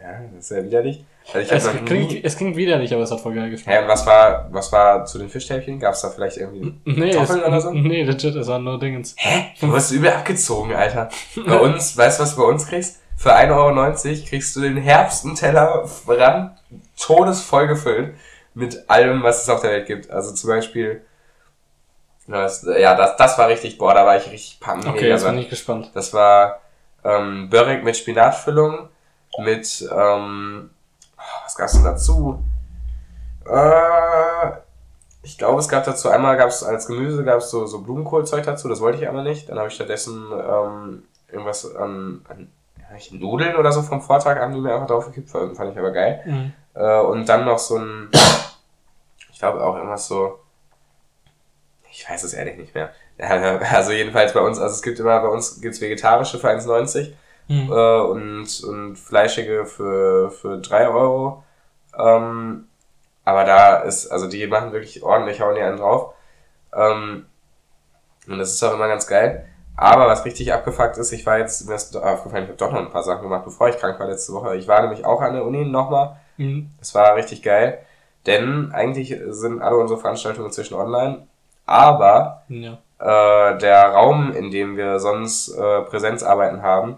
Ja, das ist ja widerlich. Also ich Es klingt, es klingt widerlich, aber es hat voll geil geschmeckt. Hä, und was war, was war zu den Fischstäbchen? Gab es da vielleicht irgendwie... Nee, Kartoffeln es, oder so? nee, legit, es waren nur Dingens. Du wirst übel abgezogen, Alter. Bei uns, weißt du, was du bei uns kriegst? Für 1,90 Euro kriegst du den Herbstenteller ran, todesvoll gefüllt mit allem, was es auf der Welt gibt. Also zum Beispiel, das, ja, das, das war richtig, boah, da war ich richtig pumpen. Okay, jetzt bin ich gespannt. Das war ähm, Börek mit Spinatfüllung, mit, ähm, was gab's denn dazu? Äh, ich glaube, es gab dazu, einmal gab es als Gemüse, gab es so, so Blumenkohlzeug dazu, das wollte ich aber nicht. Dann habe ich stattdessen ähm, irgendwas an, an ja, ich- Nudeln oder so vom Vortag haben die mir einfach draufgekippt, fand fand ich aber geil. Mhm. Äh, und dann noch so ein, ich glaube auch irgendwas so, ich weiß es ehrlich nicht mehr. Also jedenfalls bei uns, also es gibt immer, bei uns gibt's vegetarische für 1,90 Mhm. äh, und, und fleischige für, für 3 Euro. Ähm, aber da ist, also die machen wirklich ordentlich, hauen die einen drauf. Ähm, und das ist auch immer ganz geil. Aber was richtig abgefuckt ist, ich war jetzt, mir ist aufgefallen, ich habe doch noch ein paar Sachen gemacht, bevor ich krank war letzte Woche. Ich war nämlich auch an der Uni nochmal. Mhm. Es war richtig geil. Denn eigentlich sind alle unsere Veranstaltungen inzwischen online. Aber Ja. äh, der Raum, in dem wir sonst äh, Präsenzarbeiten haben,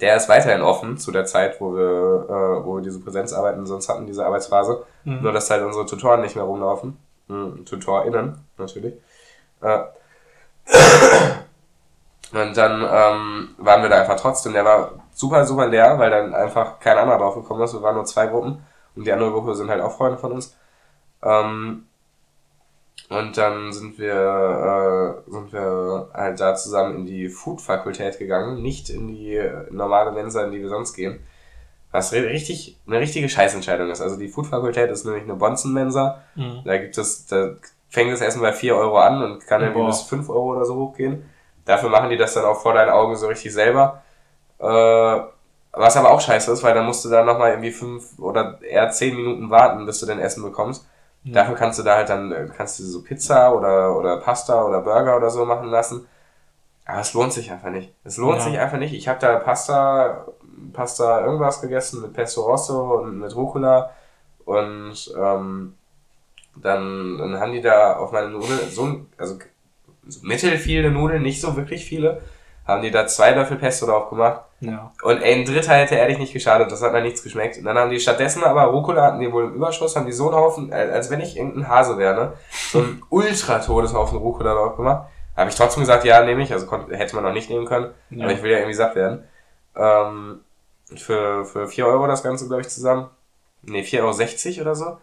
der ist weiterhin offen zu der Zeit, wo wir, äh, wo wir diese Präsenzarbeiten sonst hatten, diese Arbeitsphase. Mhm. Nur, dass halt unsere Tutoren nicht mehr rumlaufen. Mhm, TutorInnen, natürlich. Äh, und dann ähm, waren wir da einfach trotzdem. Der war super, super leer, weil dann einfach kein anderer drauf gekommen ist. Wir waren nur zwei Gruppen und die andere Gruppe sind halt auch Freunde von uns. Ähm, und dann sind wir, äh, sind wir halt da zusammen in die Food-Fakultät gegangen, nicht in die normale Mensa, in die wir sonst gehen. Was ri- richtig, eine richtige Scheißentscheidung ist. Also die Food-Fakultät ist nämlich eine Bonzen-Mensa. Mhm. Da gibt es, da fängt das Essen bei 4 Euro an und kann irgendwie bis 5 Euro oder so hochgehen. Dafür machen die das dann auch vor deinen Augen so richtig selber. Äh, was aber auch scheiße ist, weil dann musst du da nochmal irgendwie 5 oder eher 10 Minuten warten, bis du dein Essen bekommst. Mhm. Dafür kannst du da halt dann, äh, kannst du so Pizza oder, oder Pasta oder Burger oder so machen lassen. Aber es lohnt sich einfach nicht. Es lohnt Ja. sich einfach nicht. Ich habe da Pasta, Pasta irgendwas gegessen mit Pesto Rosso und mit Rucola und ähm, dann, dann haben die da auf meine Nudeln so, also so mittel viele Nudeln, nicht so wirklich viele, haben die da zwei Löffel Pesto drauf gemacht. Ja. Und ey, ein Dritter hätte ehrlich nicht geschadet, das hat dann nichts geschmeckt. Und dann haben die stattdessen aber Rucola hatten die wohl im Überschuss, haben die so einen Haufen, äh, als wenn ich irgendein Hase wäre, ne? So einen ultra Todeshaufen Rucola drauf gemacht. Habe ich trotzdem gesagt, ja, nehme ich, also konnte, hätte man noch nicht nehmen können, Ja. aber ich will ja irgendwie satt werden. Ähm, für, für 4 Euro das Ganze, glaube ich, zusammen. Ne, 4,60 Euro oder so.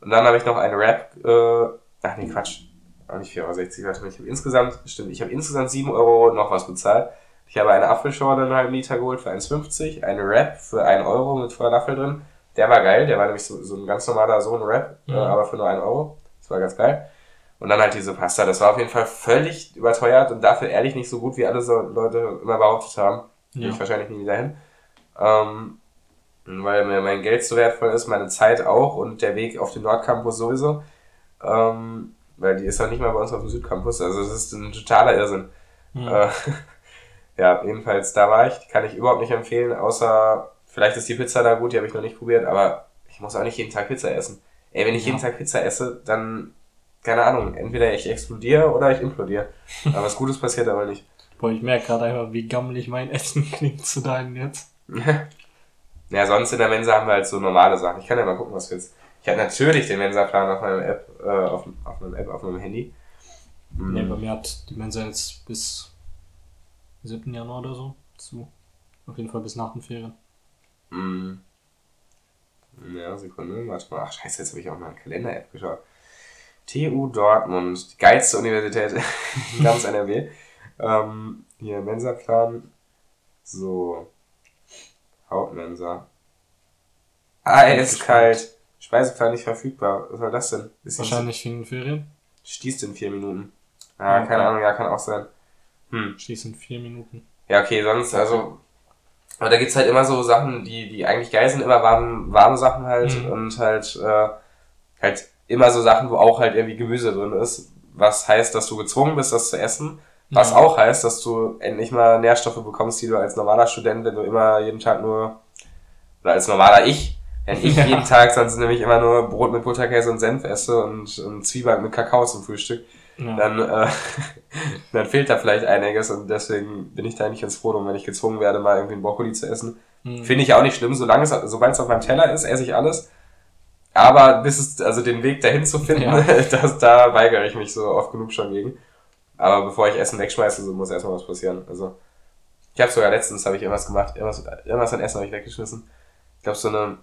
Und dann habe ich noch eine Wrap, äh, ach nee, Quatsch. Auch nicht 4,60 Euro, warte mal, ich habe insgesamt, stimmt, ich habe insgesamt 7 Euro noch was bezahlt. Ich habe eine Apfelschorle einen halben Liter geholt für 1,50, eine Wrap für 1 Euro mit Falafel drin. Der war geil, der war nämlich so, so ein ganz normaler so ein Wrap, äh, Mhm. aber für nur 1 Euro. Das war ganz geil. Und dann halt diese Pasta, das war auf jeden Fall völlig überteuert und dafür ehrlich nicht so gut, wie alle so Leute immer behauptet haben. Gehe Ja. ich wahrscheinlich nie wieder hin. Ähm, weil mir mein Geld so wertvoll ist, meine Zeit auch und der Weg auf den Nordcampus sowieso. Ähm, weil die ist halt nicht mal bei uns auf dem Südcampus. Also es ist ein totaler Irrsinn. Hm. Äh, ja, jedenfalls da war ich. Die kann ich überhaupt nicht empfehlen, außer vielleicht ist die Pizza da gut, die habe ich noch nicht probiert, aber ich muss auch nicht jeden Tag Pizza essen. Ey, wenn ich Ja. jeden Tag Pizza esse, dann, keine Ahnung, entweder ich explodiere oder ich implodiere. Aber was Gutes passiert aber nicht. Boah, ich merke gerade einfach, wie gammelig mein Essen klingt zu deinem jetzt. Ja, sonst in der Mensa haben wir halt so normale Sachen. Ich kann ja mal gucken, was wir jetzt. Ich habe natürlich den Mensa-Plan auf meinem App, äh, auf, auf meinem App, auf meinem Handy. Mhm. Nee, bei mir hat die Mensa jetzt bis 7. Januar oder so zu. Auf jeden Fall bis nach den Ferien. Mhm. Ja, Sekunde, warte mal. Ach, scheiße, jetzt habe ich auch mal eine Kalender-App geschaut. TU Dortmund, die geilste Universität ganz NRW. Ähm, hier, Mensa-Plan. So. Hauptmensa. Eiskalt. Speiseplan nicht verfügbar. Was soll das denn? Ist Wahrscheinlich wegen den Ferien. Stießt in vier Minuten. Ah, Ja, keine okay. Ahnung, ja, kann auch sein. Hm. Schließen vier Minuten. Ja, okay, sonst, also. Aber da gibt's halt immer so Sachen, die, die eigentlich geil sind, immer warme, warme Sachen halt Mhm. und halt, äh, halt immer so Sachen, wo auch halt irgendwie Gemüse drin ist. Was heißt, dass du gezwungen bist, das zu essen. Was Ja. auch heißt, dass du endlich mal Nährstoffe bekommst, die du als normaler Student, wenn du immer jeden Tag nur, oder als normaler Ich, wenn ich Ja. jeden Tag sonst nämlich immer nur Brot mit Butterkäse und Senf esse und, und Zwieback mit Kakao zum Frühstück, Ja. dann, äh, dann fehlt da vielleicht einiges und deswegen bin ich da eigentlich ganz froh drum, wenn ich gezwungen werde, mal irgendwie einen Brokkoli zu essen. Hm. Finde ich auch nicht schlimm, solange es, sobald es auf meinem Teller ist, esse ich alles. Aber bis es, also den Weg dahin zu finden, Ja. das, da weigere ich mich so oft genug schon gegen. Aber bevor ich Essen wegschmeiße, so muss erstmal was passieren. Also, ich habe sogar letztens, habe ich irgendwas gemacht, irgendwas, irgendwas an Essen habe ich weggeschmissen. Ich glaube, so eine,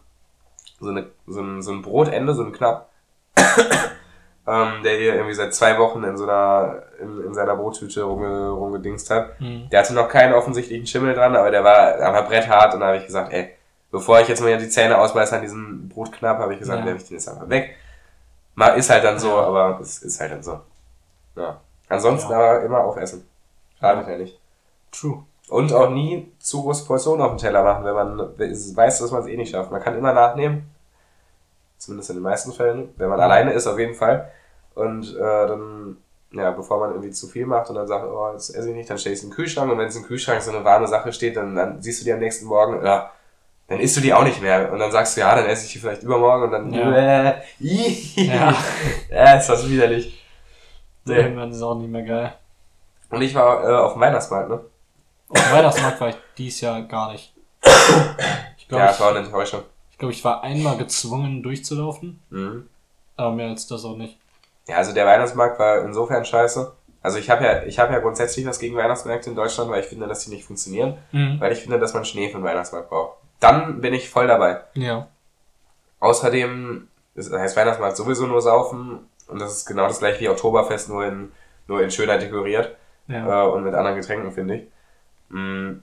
so eine, so ein, so ein Brotende, so ein Knapp, ähm, der hier irgendwie seit zwei Wochen in so einer, in, in seiner Brottüte rumge, rumgedingst hat. Hm. Der hatte noch keinen offensichtlichen Schimmel dran, aber der war aber bretthart und da habe ich gesagt, ey, bevor ich jetzt mal die Zähne ausbeiße an diesem Brotknapp, habe ich gesagt, Ja. werfe ich den jetzt einfach weg. Mal ist halt dann so, Ja. aber es ist halt dann so. Ja. Ansonsten Ja. aber immer aufessen. Schadet ja nicht. True. Und auch nie zu große Portionen auf den Teller machen, wenn man weiß, dass man es eh nicht schafft. Man kann immer nachnehmen. Zumindest in den meisten Fällen. Wenn man alleine ist, auf jeden Fall. Und äh, dann, ja, bevor man irgendwie zu viel macht und dann sagt, oh, jetzt esse ich nicht, dann stell ich es in den Kühlschrank. Und wenn es im Kühlschrank so eine warme Sache steht, dann, dann siehst du die am nächsten Morgen, ja, dann isst du die auch nicht mehr. Und dann sagst du, ja, dann esse ich die vielleicht übermorgen und dann, Ja. äh, Ja. ja, ist das widerlich. Nee. Irgendwann ist auch nicht mehr geil. Und ich war äh, auf dem Weihnachtsmarkt, ne? Auf dem Weihnachtsmarkt war ich dies Jahr gar nicht. Ich glaube, ja, ich, es war eine Enttäuschung. Ich, glaub, ich war einmal gezwungen durchzulaufen, Mhm. aber mehr als das auch nicht. Ja, also der Weihnachtsmarkt war insofern scheiße. Also ich habe ja, ich habe ja grundsätzlich was gegen Weihnachtsmärkte in Deutschland, weil ich finde, dass die nicht funktionieren, Mhm. weil ich finde, dass man Schnee für den Weihnachtsmarkt braucht. Dann bin ich voll dabei. Ja. Außerdem ist, heißt Weihnachtsmarkt sowieso nur saufen und das ist genau das gleiche wie Oktoberfest, nur in, nur in schöner dekoriert Ja. äh, und mit anderen Getränken, finde ich. Mm.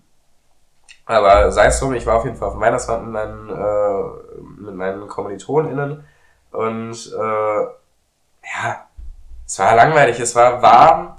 Aber sei es drum, ich war auf jeden Fall auf dem Weihnachtsmarkt mit meinen, äh, mit meinen KommilitonInnen und äh, ja, es war langweilig, es war warm.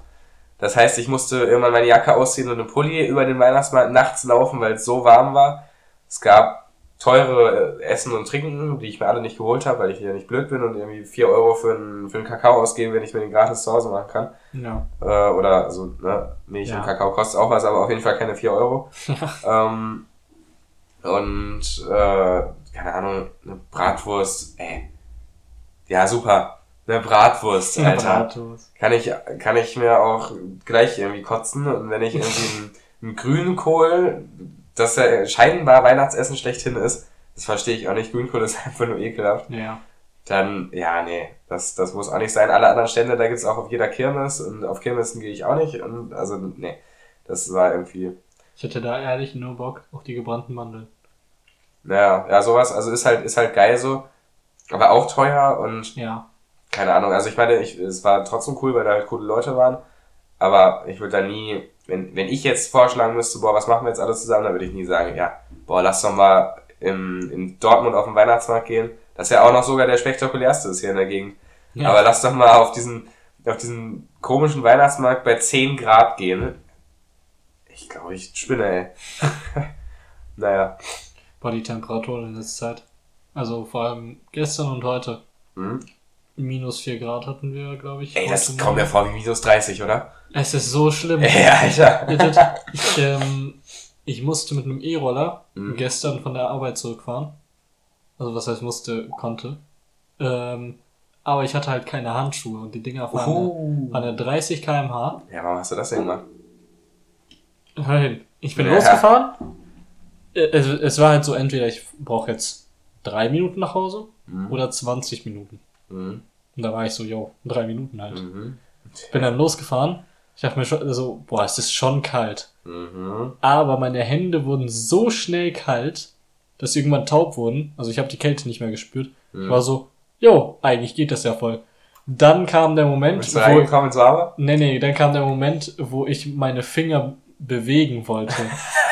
Das heißt, ich musste irgendwann meine Jacke ausziehen und einen Pulli über den Weihnachtsmarkt nachts laufen, weil es so warm war. Es gab teure Essen und Trinken, die ich mir alle nicht geholt habe, weil ich ja nicht blöd bin und irgendwie 4 Euro für einen, für einen Kakao ausgebe, wenn ich mir den gratis zu Hause machen kann. Ja. Äh, oder also, ne, Milch Ja. und Kakao kostet auch was, aber auf jeden Fall keine 4 Euro. Ähm, und äh, keine Ahnung, eine Bratwurst, ey. Ja, super. Eine Bratwurst, Alter. Bratwurst. Kann ich, kann ich mir auch gleich irgendwie kotzen und wenn ich irgendwie ein, ein Grünkohl, das ja scheinbar Weihnachtsessen schlechthin ist, das verstehe ich auch nicht. Grünkohl ist einfach nur ekelhaft. Ja. Dann, ja, nee, das, das muss auch nicht sein. Alle anderen Stände, da gibt's auch auf jeder Kirmes und auf Kirmessen gehe ich auch nicht. Und also, nee, das war irgendwie, Ich hätte da ehrlich nur Bock auf die gebrannten Mandeln. naja, ja, sowas, also ist halt, ist halt geil so, aber auch teuer und Ja. keine Ahnung. Also ich meine, ich, es war trotzdem cool, weil da halt coole Leute waren, aber ich würde da nie, wenn, wenn ich jetzt vorschlagen müsste, boah, was machen wir jetzt alles zusammen, dann würde ich nie sagen, ja, boah, lass doch mal im, in Dortmund auf den Weihnachtsmarkt gehen. Das ja auch noch sogar der spektakulärste ist hier in der Gegend. Ja. Aber lass doch mal auf diesen, auf diesen komischen Weihnachtsmarkt bei 10 Grad gehen. Ich glaube, ich spinne, ey. naja. War die Temperatur in letzter Zeit. Also vor allem gestern und heute. Hm. Minus 4 Grad hatten wir, glaube ich. Ey, das kommt mir vor wie minus 30, oder? Es ist so schlimm. Ey, Alter. Ich, ähm, ich musste mit einem E-Roller Mhm. gestern von der Arbeit zurückfahren. Also was heißt musste, konnte. Ähm, aber ich hatte halt keine Handschuhe und die Dinger fahren, Uh. fahren ja 30 km/h. Ja, warum hast du das denn gemacht? Hör hin. Ich bin Ja. losgefahren. Äh, Es, es war halt so, entweder ich brauche jetzt drei Minuten nach Hause Mhm. oder 20 Minuten. Mhm. Und da war ich so, yo, drei Minuten halt. Mhm. Bin dann losgefahren. Ich dachte mir schon so, boah, es ist schon kalt. Mhm. Aber meine Hände wurden so schnell kalt, dass sie irgendwann taub wurden. Also ich habe die Kälte nicht mehr gespürt. Ich Mhm. war so, jo, eigentlich geht das ja voll. Dann kam der Moment, Bist du wo, reingekommen ins Warme? nee, nee, dann kam der Moment, wo ich meine Finger bewegen wollte.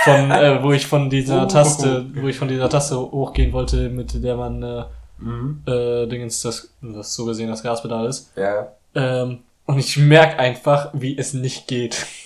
Von, äh, wo ich von dieser Uh. Taste, wo ich von dieser Taste hochgehen wollte, mit der man, äh, Mhm. äh, Dingens, das, das so gesehen das Gaspedal ist. Ja. Ähm, und ich merk einfach, wie es nicht geht.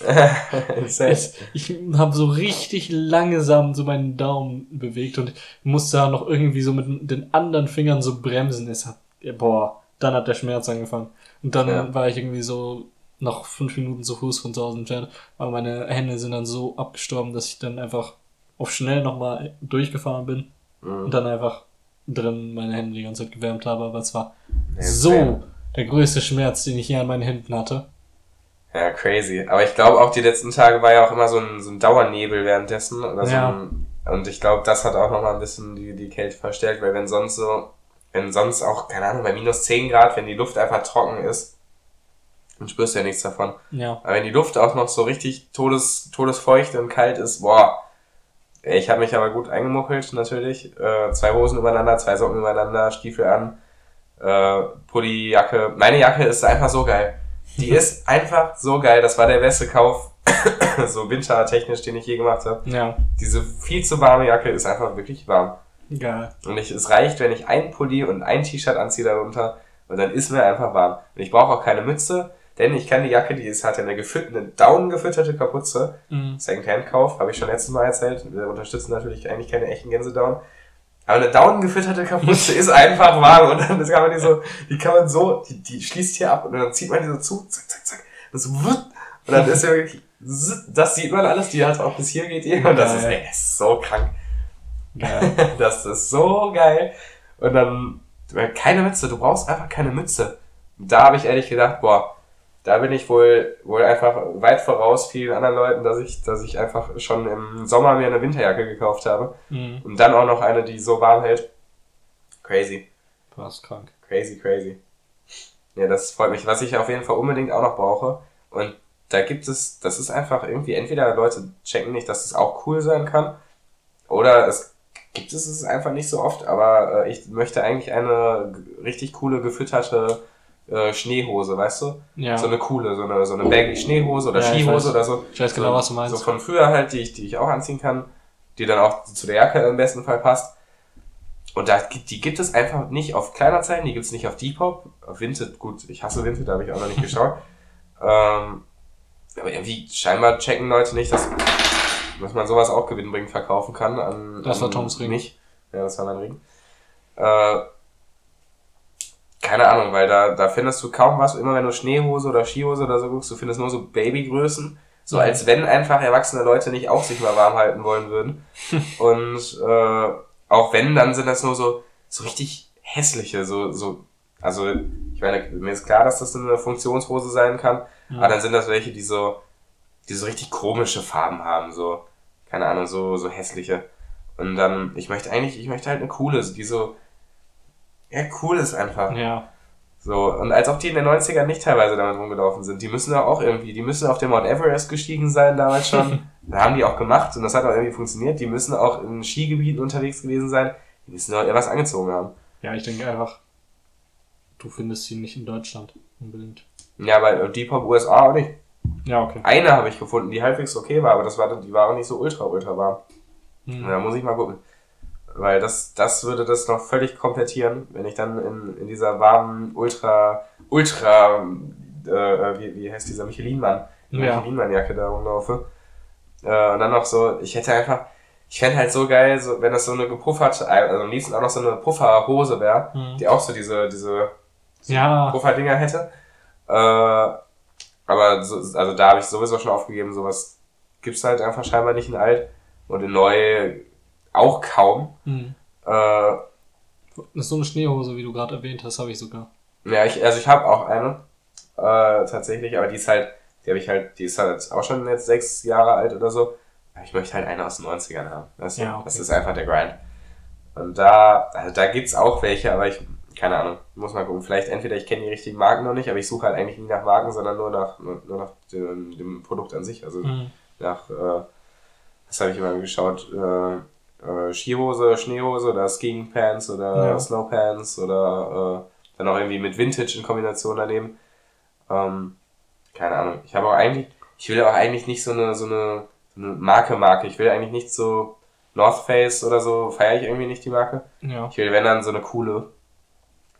Es, ich habe so richtig langsam so meinen Daumen bewegt und musste da noch irgendwie so mit den anderen Fingern so bremsen. Es hat, boah, dann hat der Schmerz angefangen. Und dann Ja. war ich irgendwie so noch fünf Minuten zu Fuß von zu Hause entfernt. Aber meine Hände sind dann so abgestorben, dass ich dann einfach auf schnell nochmal durchgefahren bin Mhm. und dann einfach drin meine Hände die ganze Zeit gewärmt habe. Aber es war Ja, so insane. der größte Schmerz, den ich hier an meinen Händen hatte. Ja, crazy. Aber ich glaube auch die letzten Tage war ja auch immer so ein, so ein Dauernebel währenddessen. Oder so Ja. ein, und ich glaube, das hat auch nochmal ein bisschen die, die Kälte verstärkt, weil wenn sonst so, wenn sonst auch, keine Ahnung, bei minus 10 Grad, wenn die Luft einfach trocken ist, dann spürst du ja nichts davon. Ja. Aber wenn die Luft auch noch so richtig todes, todesfeucht und kalt ist, boah. Ich habe mich aber gut eingemuckelt, natürlich. Äh, zwei Hosen übereinander, zwei Socken übereinander, Stiefel an, äh, Pulli, Jacke. Meine Jacke ist einfach so geil. Die ist einfach so geil. Das war der beste Kauf, so wintertechnisch, den ich je gemacht habe. Ja. Diese viel zu warme Jacke ist einfach wirklich warm. Geil. Und ich, es reicht, wenn ich ein Pulli und ein T-Shirt anziehe darunter und dann ist mir einfach warm. Und ich brauche auch keine Mütze, denn ich kann die Jacke, die ist, hat ja eine, eine down gefütterte Kapuze. Mhm. Secondhand-Kauf, habe ich schon letztes Mal erzählt. Wir unterstützen natürlich eigentlich keine echten Gänsedown. Aber eine down gefütterte Kapuze ist einfach warm und dann kann man die so, die kann man so, die, die schließt hier ab und dann zieht man die so zu, zack, zack, zack. Und, so, wutt, und dann ist ja wirklich, das sieht man alles, die hat auch bis hier geht die und das ist, ey, das ist so krank. Geil. Das ist so geil. Und dann, keine Mütze, du brauchst einfach keine Mütze. Da habe ich ehrlich gedacht, boah, da bin ich wohl, wohl einfach weit voraus vielen anderen Leuten, dass ich, dass ich einfach schon im Sommer mir eine Winterjacke gekauft habe. Mhm. Und dann auch noch eine, die so warm hält. Crazy, Fast krank. crazy, crazy. Ja, das freut mich. Was ich auf jeden Fall unbedingt auch noch brauche. Und da gibt es, das ist einfach irgendwie, entweder Leute checken nicht, dass es auch cool sein kann. Oder es gibt es es einfach nicht so oft, aber äh, ich möchte eigentlich eine richtig coole, gefütterte äh, Schneehose, weißt du? Ja. So eine coole, so eine, so eine baggy Schneehose oder Ja, Skihose oder so. Ich weiß genau, so, was du meinst. So von früher halt, die ich, die ich auch anziehen kann, die dann auch zu der Jacke im besten Fall passt. Und da, die gibt es einfach nicht auf Kleinanzeigen, die gibt es nicht auf Depop, auf Vinted, gut, ich hasse Vinted, da habe ich auch noch nicht geschaut. ähm, aber irgendwie scheinbar checken Leute nicht, dass, dass man sowas auch gewinnbringend verkaufen kann an, Das war Toms Ring. mich. Ja, das war mein Ring. Äh, keine Ahnung, weil da, da findest du kaum was, immer wenn du Schneehose oder Skihose oder so guckst, du findest nur so Babygrößen. So Mhm. als wenn einfach erwachsene Leute nicht auch sich mal warm halten wollen würden. Und äh, auch wenn, dann sind das nur so, so richtig hässliche, so, so, also ich meine, mir ist klar, dass das eine Funktionshose sein kann, Ja. aber dann sind das welche, die so, die so richtig komische Farben haben, so, keine Ahnung, so, so hässliche. Und dann, ich möchte eigentlich, ich möchte halt eine coole, die so, ja, cool ist einfach. Ja. So, und als ob die in den 90ern nicht teilweise damit rumgelaufen sind. Die müssen da auch irgendwie, die müssen auf den Mount Everest gestiegen sein damals schon. da haben die auch gemacht und das hat auch irgendwie funktioniert. Die müssen auch in Skigebieten unterwegs gewesen sein. Die müssen auch was angezogen haben. Ja, ich denke einfach, du findest sie nicht in Deutschland unbedingt. Ja, bei Deep Hop USA auch nicht. Ja, okay. Eine habe ich gefunden, die halbwegs okay war, aber das war, die war auch nicht so ultra, ultra warm. Hm. Da muss ich mal gucken. Weil das, das würde das noch völlig komplettieren, wenn ich dann in, in dieser warmen, ultra, ultra, äh, wie, wie heißt dieser Michelin-Mann? Ja. Michelin-Mann-Jacke da rumlaufe. Äh, und dann noch so, ich hätte einfach, ich fände halt so geil, so, wenn das so eine gepufferte, also am liebsten auch noch so eine Pufferhose wäre, Hm. die auch so diese, diese Ja, Pufferdinger hätte. Äh, aber so, also da habe ich sowieso schon aufgegeben, sowas gibt's halt einfach scheinbar nicht in alt und in neu auch kaum. hm. Äh, Das so eine Schneehose, wie du gerade erwähnt hast, habe ich sogar. ja, ich, also ich habe auch eine äh, tatsächlich, aber die ist halt, die habe ich halt, die ist halt auch schon jetzt sechs Jahre alt oder so. Aber Ich möchte halt eine aus den 90ern haben. Du? Ja, okay. Das ist einfach der Grind. Und da, also da gibt's auch welche, aber ich, keine Ahnung, muss mal gucken. Vielleicht entweder ich kenne die richtigen Marken noch nicht, aber ich suche halt eigentlich nie nach Marken, sondern nur nach, nur, nur nach dem, dem Produkt an sich. Also Hm. nach, äh, was habe ich immer geschaut, äh, äh, Skihose, Schneehose oder Skiing Pants oder Ja. Snow Pants oder äh, dann auch irgendwie mit Vintage in Kombination daneben. Ähm, keine Ahnung. Ich habe auch eigentlich, ich will auch eigentlich nicht so eine, so eine, so eine Marke Marke. Ich will eigentlich nicht so North Face oder so, feiere ich irgendwie nicht die Marke. Ja. Ich will, wenn dann so eine coole,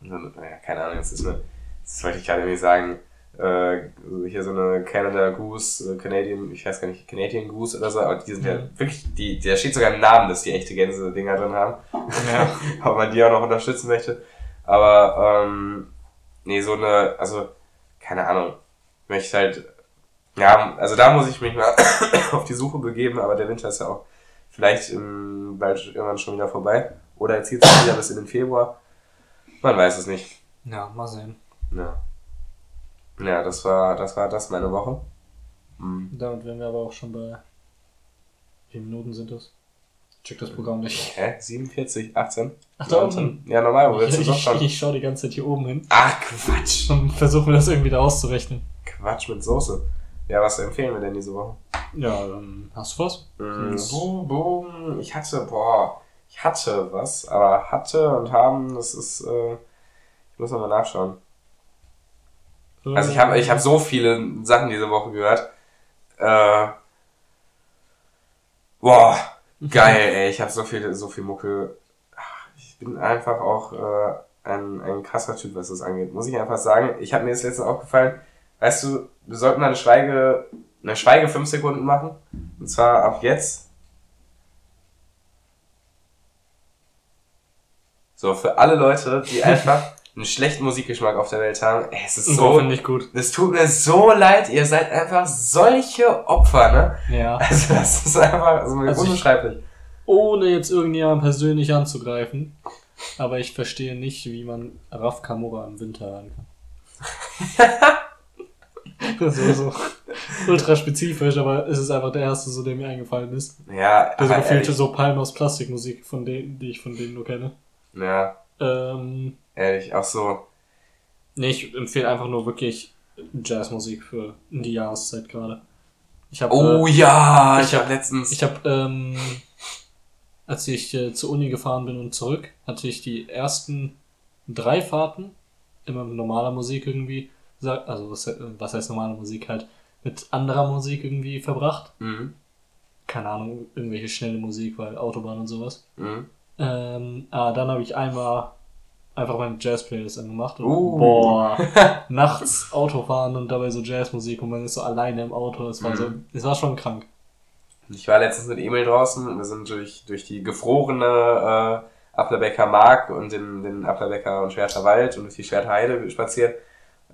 so eine, naja, keine Ahnung, jetzt ist eine, das wollte ich gerade irgendwie sagen, äh, hier so eine Canada Goose, äh, Canadian, ich weiß gar nicht, Canadian Goose oder so, aber die sind ja Mhm. wirklich, die, da steht sogar im Namen, dass die echte Gänse-Dinger drin haben. Ja. Ob man die auch noch unterstützen möchte. Aber, ähm, nee, so eine, also, keine Ahnung, ich möchte halt, ja, also da muss ich mich mal auf die Suche begeben, aber der Winter ist ja auch vielleicht im, bald irgendwann schon wieder vorbei. Oder er zieht sich wieder bis in den Februar. Man weiß es nicht. Ja, mal sehen. Ja. Ja, das war, das war das meine Woche. Hm. Damit wären wir aber auch schon bei. Wie viele Minuten sind das? Check das Programm nicht. Hä? 47, 18? Ach, da 19? unten. Ja, normal, wo Ich, willst du ich, schon? ich schaue die ganze Zeit hier oben hin Ach, Quatsch. und versuche mir das irgendwie da auszurechnen. Quatsch mit Soße. Ja, was empfehlen wir denn diese Woche? Ja, dann hast du was? Yes. boom, boom. Ich hatte, boah, ich hatte was, aber hatte und haben, das ist, äh, ich muss nochmal nachschauen. Also ich habe ich hab so viele Sachen diese Woche gehört. Äh, boah, geil, ey, ich habe so viel, so viel Mucke. Ich bin einfach auch äh, ein, ein krasser Typ, was das angeht. Muss ich einfach sagen. Ich habe mir das letzte aufgefallen, weißt du, wir sollten eine Schweige, eine Schweige 5 Sekunden machen. Und zwar ab jetzt. So, für alle Leute, die einfach einen schlechten Musikgeschmack auf der Welt haben, ey, es ist so so, finde ich gut. es tut mir so leid, ihr seid einfach solche Opfer, ne? Ja. Also das ist einfach also Also ich- unbeschreiblich. Ohne jetzt irgendjemanden persönlich anzugreifen. Aber ich verstehe nicht, wie man Raf Kamura im Winter hören kann. das ist so ultra spezifisch, aber es ist einfach der erste, so der mir eingefallen ist. Ja, Der so aber gefühlte so Palmen aus Plastikmusik, von denen, die ich von denen nur kenne. ja, Ähm, ehrlich, auch so. nee, ich empfehle einfach nur wirklich Jazzmusik für die Jahreszeit gerade. Ich habe Oh äh, ja, ich, ich hab letztens. Ich habe, ähm, als ich äh, zur Uni gefahren bin und zurück, hatte ich die ersten drei Fahrten immer mit normaler Musik irgendwie, also was, äh, was heißt normale Musik halt, mit anderer Musik irgendwie verbracht. mhm, Keine Ahnung, irgendwelche schnelle Musik, weil Autobahn und sowas. mhm. Ähm, ah, dann habe ich einmal einfach meine Jazz-Playlist angemacht und Uh. boah, nachts Autofahren und dabei so Jazzmusik und man ist so alleine im Auto. Es war Mhm. so, es war schon krank. Ich war letztens mit Emil draußen und wir sind durch, durch die gefrorene äh, Applerbecker Mark und den, den Applerbecker und Schwerter Wald und durch die Schwerter Heide spaziert.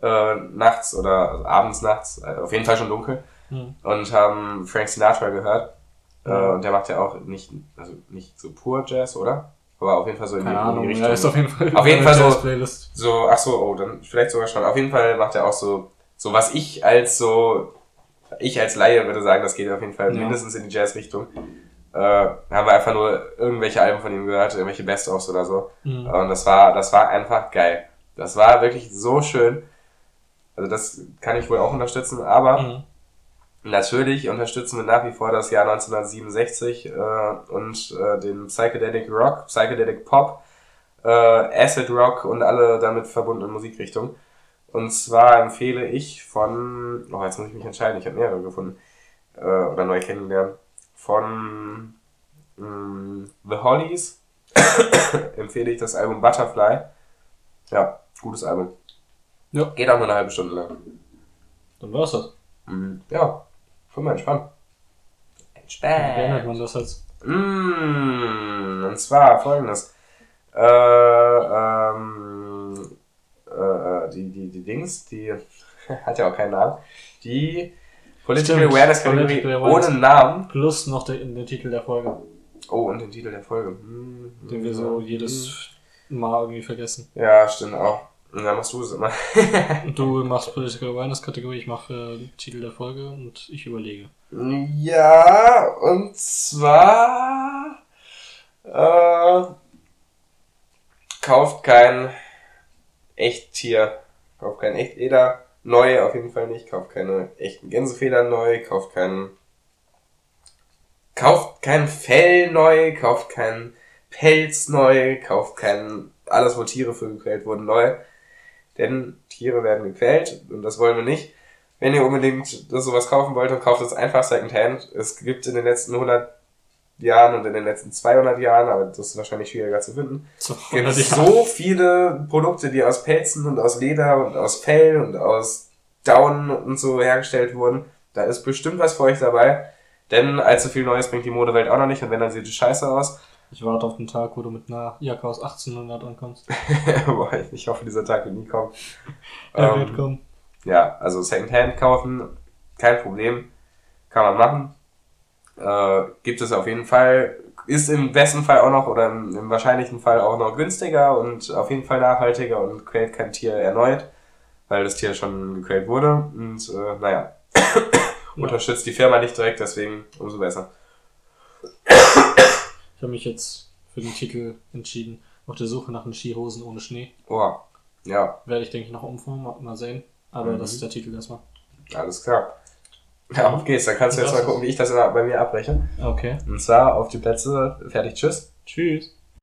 Äh, nachts oder abends, nachts, äh, auf jeden Fall schon dunkel. Hm. Und haben Frank Sinatra gehört. Äh, und der macht ja auch nicht, also nicht so pur Jazz, oder? Aber auf jeden Fall so in, die, Keine in die Ahnung, Richtung. ja, ist auf jeden Fall Auf jeden Fall so-. So, ach so, oh, dann vielleicht sogar schon. Auf jeden Fall macht er auch so, so was ich als so ich als Laie würde sagen, das geht auf jeden Fall Ja. mindestens in die Jazz-Richtung. Äh, haben wir einfach nur irgendwelche Alben von ihm gehört, irgendwelche Best-ofs oder so. Mhm. Und das war, das war einfach geil. Das war wirklich so schön. Also das kann ich wohl auch unterstützen, aber Mhm. Natürlich unterstützen wir nach wie vor das Jahr 1967 äh, und äh, den Psychedelic Rock, Psychedelic Pop, äh, Acid Rock und alle damit verbundenen Musikrichtungen. Und zwar empfehle ich von, oh jetzt muss ich mich entscheiden, ich habe mehrere gefunden äh, oder neu kennengelernt, von mh, The Hollies empfehle ich das Album Butterfly. Ja, gutes Album. Ja. Geht auch nur eine halbe Stunde lang. Dann war's das. Mhm. Ja, schon mal entspannt. Wie nennt Entspannt. man das jetzt? Mm, und zwar folgendes. Äh, ähm, äh, die, die, die Dings, die hat ja auch keinen Namen. Die Political Stimmt, Awareness Kategorie ohne Namen. Plus noch der, der Titel der Folge, Oh, und den Titel der Folge. Hm, den wir so jedes Mal irgendwie vergessen. Ja, stimmt auch. Und dann machst du es immer. Du machst Political Awareness Kategorie, ich mache äh, Titel der Folge und ich überlege. Ja, und zwar äh, kauft kein Echttier, kauft kein Echteder neu, auf jeden Fall nicht, kauft keine echten Gänsefedern neu, kauft kein kauft kein Fell neu, kauft kein Pelz neu, kauft kein alles, wo Tiere für gequält wurden, neu. Denn Tiere werden gequält und das wollen wir nicht. Wenn ihr unbedingt das sowas kaufen wollt, dann kauft es einfach Secondhand. Es gibt in den letzten 100 Jahren und in den letzten 200 Jahren, aber das ist wahrscheinlich schwieriger zu finden, So, gibt es so viele Produkte, die aus Pelzen und aus Leder und aus Fell und aus Down und so hergestellt wurden. Da ist bestimmt was für euch dabei. Denn allzu viel Neues bringt die Modewelt auch noch nicht und wenn, dann sieht es scheiße aus. Ich warte auf den Tag, wo du mit einer Jacke aus 1800 ankommst. Ich hoffe, dieser Tag wird nie kommen. Er Ähm, wird kommen. Ja, also Secondhand kaufen, kein Problem, kann man machen. Äh, gibt es auf jeden Fall, ist im besten Fall auch noch oder im, im wahrscheinlichen Fall auch noch günstiger und auf jeden Fall nachhaltiger und quält kein Tier erneut, weil das Tier schon gequält wurde und äh, naja, unterstützt die Firma nicht direkt, deswegen umso besser. Ich habe mich jetzt für den Titel entschieden. Auf der Suche nach den Skihosen ohne Schnee. Oh, ja, Werde ich, denke ich, noch umformen, mal- mal sehen. Aber Mhm. das ist der Titel erstmal. alles klar. Ja, auf geht's, dann kannst du jetzt mal gucken, wie ich das bei mir abbreche. Okay. Und zwar auf die Plätze, fertig, tschüss. Tschüss.